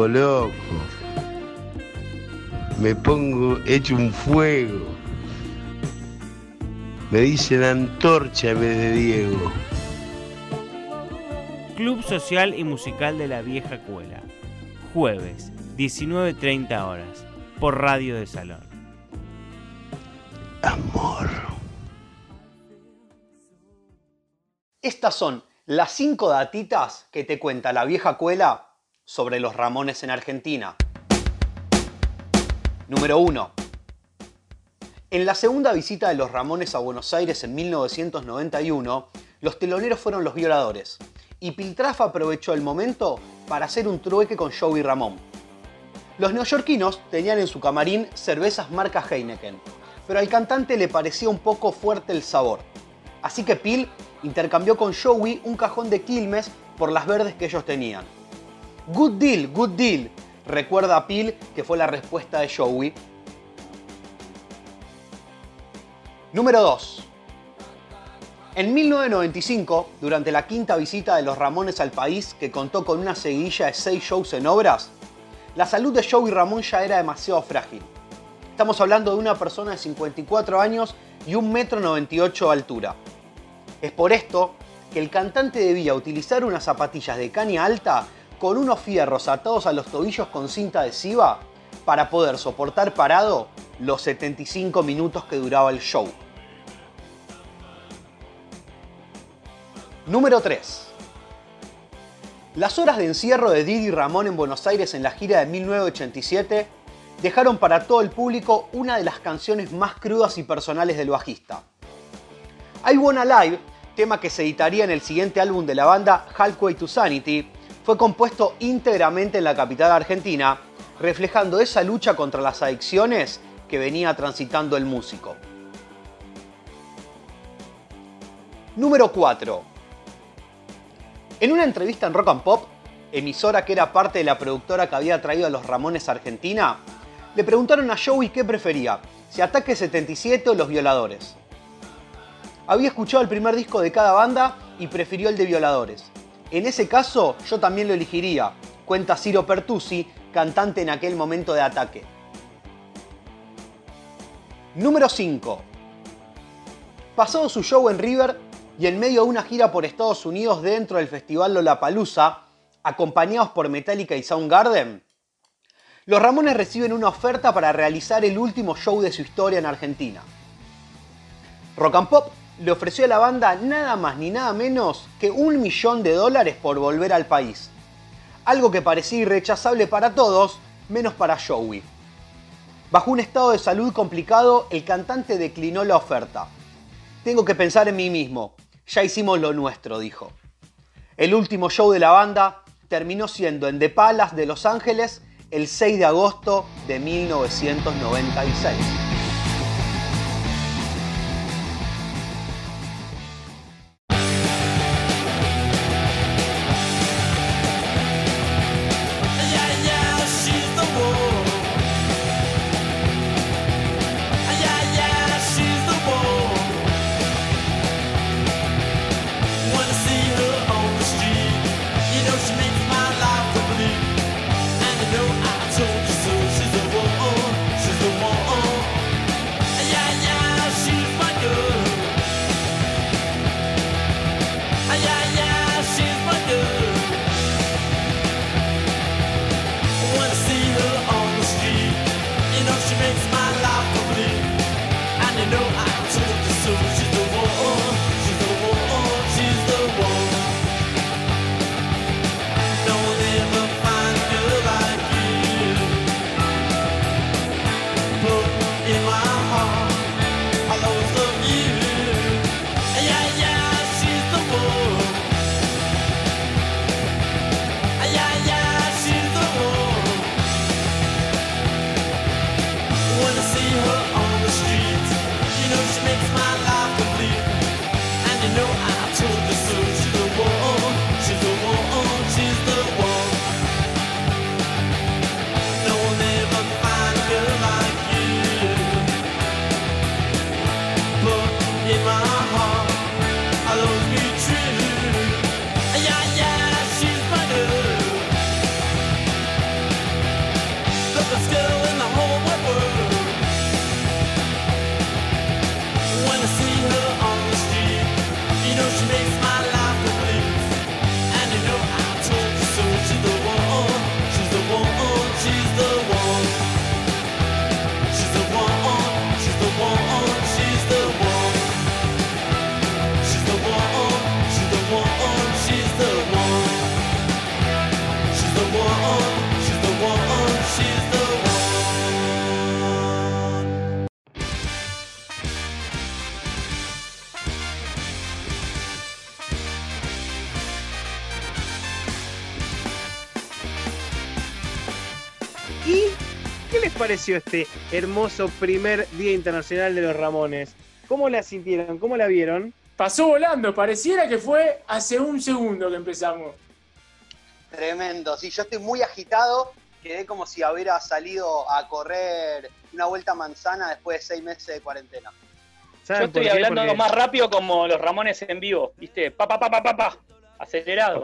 pongo loco. Me pongo hecho un fuego. Me dicen antorcha en vez de Diego. Club Social y Musical de la Vieja Cuela. Jueves, 19.30 horas. Por Radio de Salón. Estas son las cinco datitas que te cuenta la vieja cuela sobre los Ramones en Argentina. Número 1. En la segunda visita de los Ramones a Buenos Aires en 1991, los teloneros fueron los violadores, y Piltrafa aprovechó el momento para hacer un trueque con Joey Ramón. Los neoyorquinos tenían en su camarín cervezas marca Heineken, pero al cantante le parecía un poco fuerte el sabor. Así que Pil intercambió con Joey un cajón de Quilmes por las verdes que ellos tenían. Good deal, good deal, recuerda a Pil que fue la respuesta de Joey. Número 2. En 1995, durante la quinta visita de los Ramones al país, que contó con una seguidilla de 6 shows en obras, la salud de Joey Ramón ya era demasiado frágil. Estamos hablando de una persona de 54 años y 1,98 m de altura. Es por esto que el cantante debía utilizar unas zapatillas de caña alta con unos fierros atados a los tobillos con cinta adhesiva para poder soportar parado los 75 minutos que duraba el show. Número 3. Las horas de encierro de Didi Ramón en Buenos Aires en la gira de 1987 dejaron para todo el público una de las canciones más crudas y personales del bajista. I Wanna Live, tema que se editaría en el siguiente álbum de la banda Halfway to Sanity, fue compuesto íntegramente en la capital argentina, reflejando esa lucha contra las adicciones que venía transitando el músico. Número 4. En una entrevista en Rock and Pop, emisora que era parte de la productora que había traído a los Ramones a Argentina, le preguntaron a Joey qué prefería, si Ataque 77 o Los Violadores. Había escuchado el primer disco de cada banda y prefirió el de Violadores. En ese caso, yo también lo elegiría, cuenta Ciro Pertusi, cantante en aquel momento de Ataque. Número 5. Pasado su show en River y en medio de una gira por Estados Unidos dentro del festival Lollapalooza, acompañados por Metallica y Soundgarden, los Ramones reciben una oferta para realizar el último show de su historia en Argentina. Rock and Pop le ofreció a la banda nada más ni nada menos que un millón de dólares por volver al país. Algo que parecía irrechazable para todos, menos para Joey. Bajo un estado de salud complicado, el cantante declinó la oferta. Tengo que pensar en mí mismo. Ya hicimos lo nuestro, dijo. El último show de la banda terminó siendo en The Palace de Los Ángeles el 6 de agosto de 1996. Pareció este hermoso primer Día Internacional de los Ramones? ¿Cómo la sintieron? ¿Cómo la vieron? Pasó volando, pareciera que fue hace un segundo que empezamos. Tremendo, sí, yo estoy muy agitado, quedé como si hubiera salido a correr una vuelta a manzana después de seis meses de cuarentena. Yo estoy hablando más rápido como los Ramones en vivo, ¿viste? Pa, pa, pa, pa, pa, pa acelerado.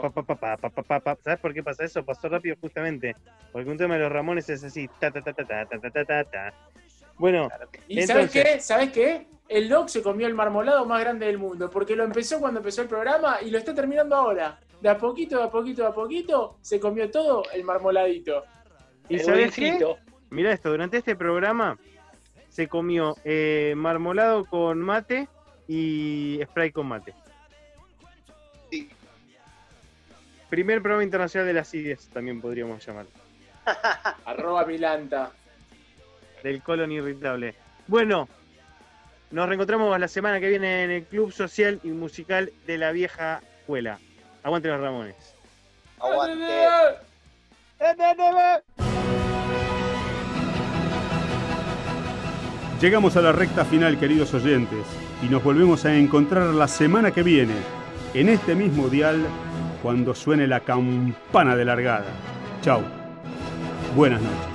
¿Sabes por qué pasa eso? Pasó rápido justamente. Porque un tema de los Ramones es así. Ta, ta, ta, ta, ta, ta, ta, ta. Bueno. ¿Y entonces... sabes qué? ¿Sabes qué? El Doc se comió el marmolado más grande del mundo. Porque lo empezó cuando empezó el programa y lo está terminando ahora. De a poquito, de a poquito, de a poquito, se comió todo el marmoladito. ¿Y sabes qué? Mirá esto, durante este programa se comió eh, marmolado con mate y spray con mate. Primer programa internacional de las ideas, también podríamos llamar. Arroba Milanta. del colon irritable. Bueno, nos reencontramos la semana que viene en el Club Social y Musical de la Vieja Escuela. Aguante los Ramones. Llegamos a la recta final, queridos oyentes, y nos volvemos a encontrar la semana que viene, en este mismo dial, cuando suene la campana de largada. Chau. Buenas noches.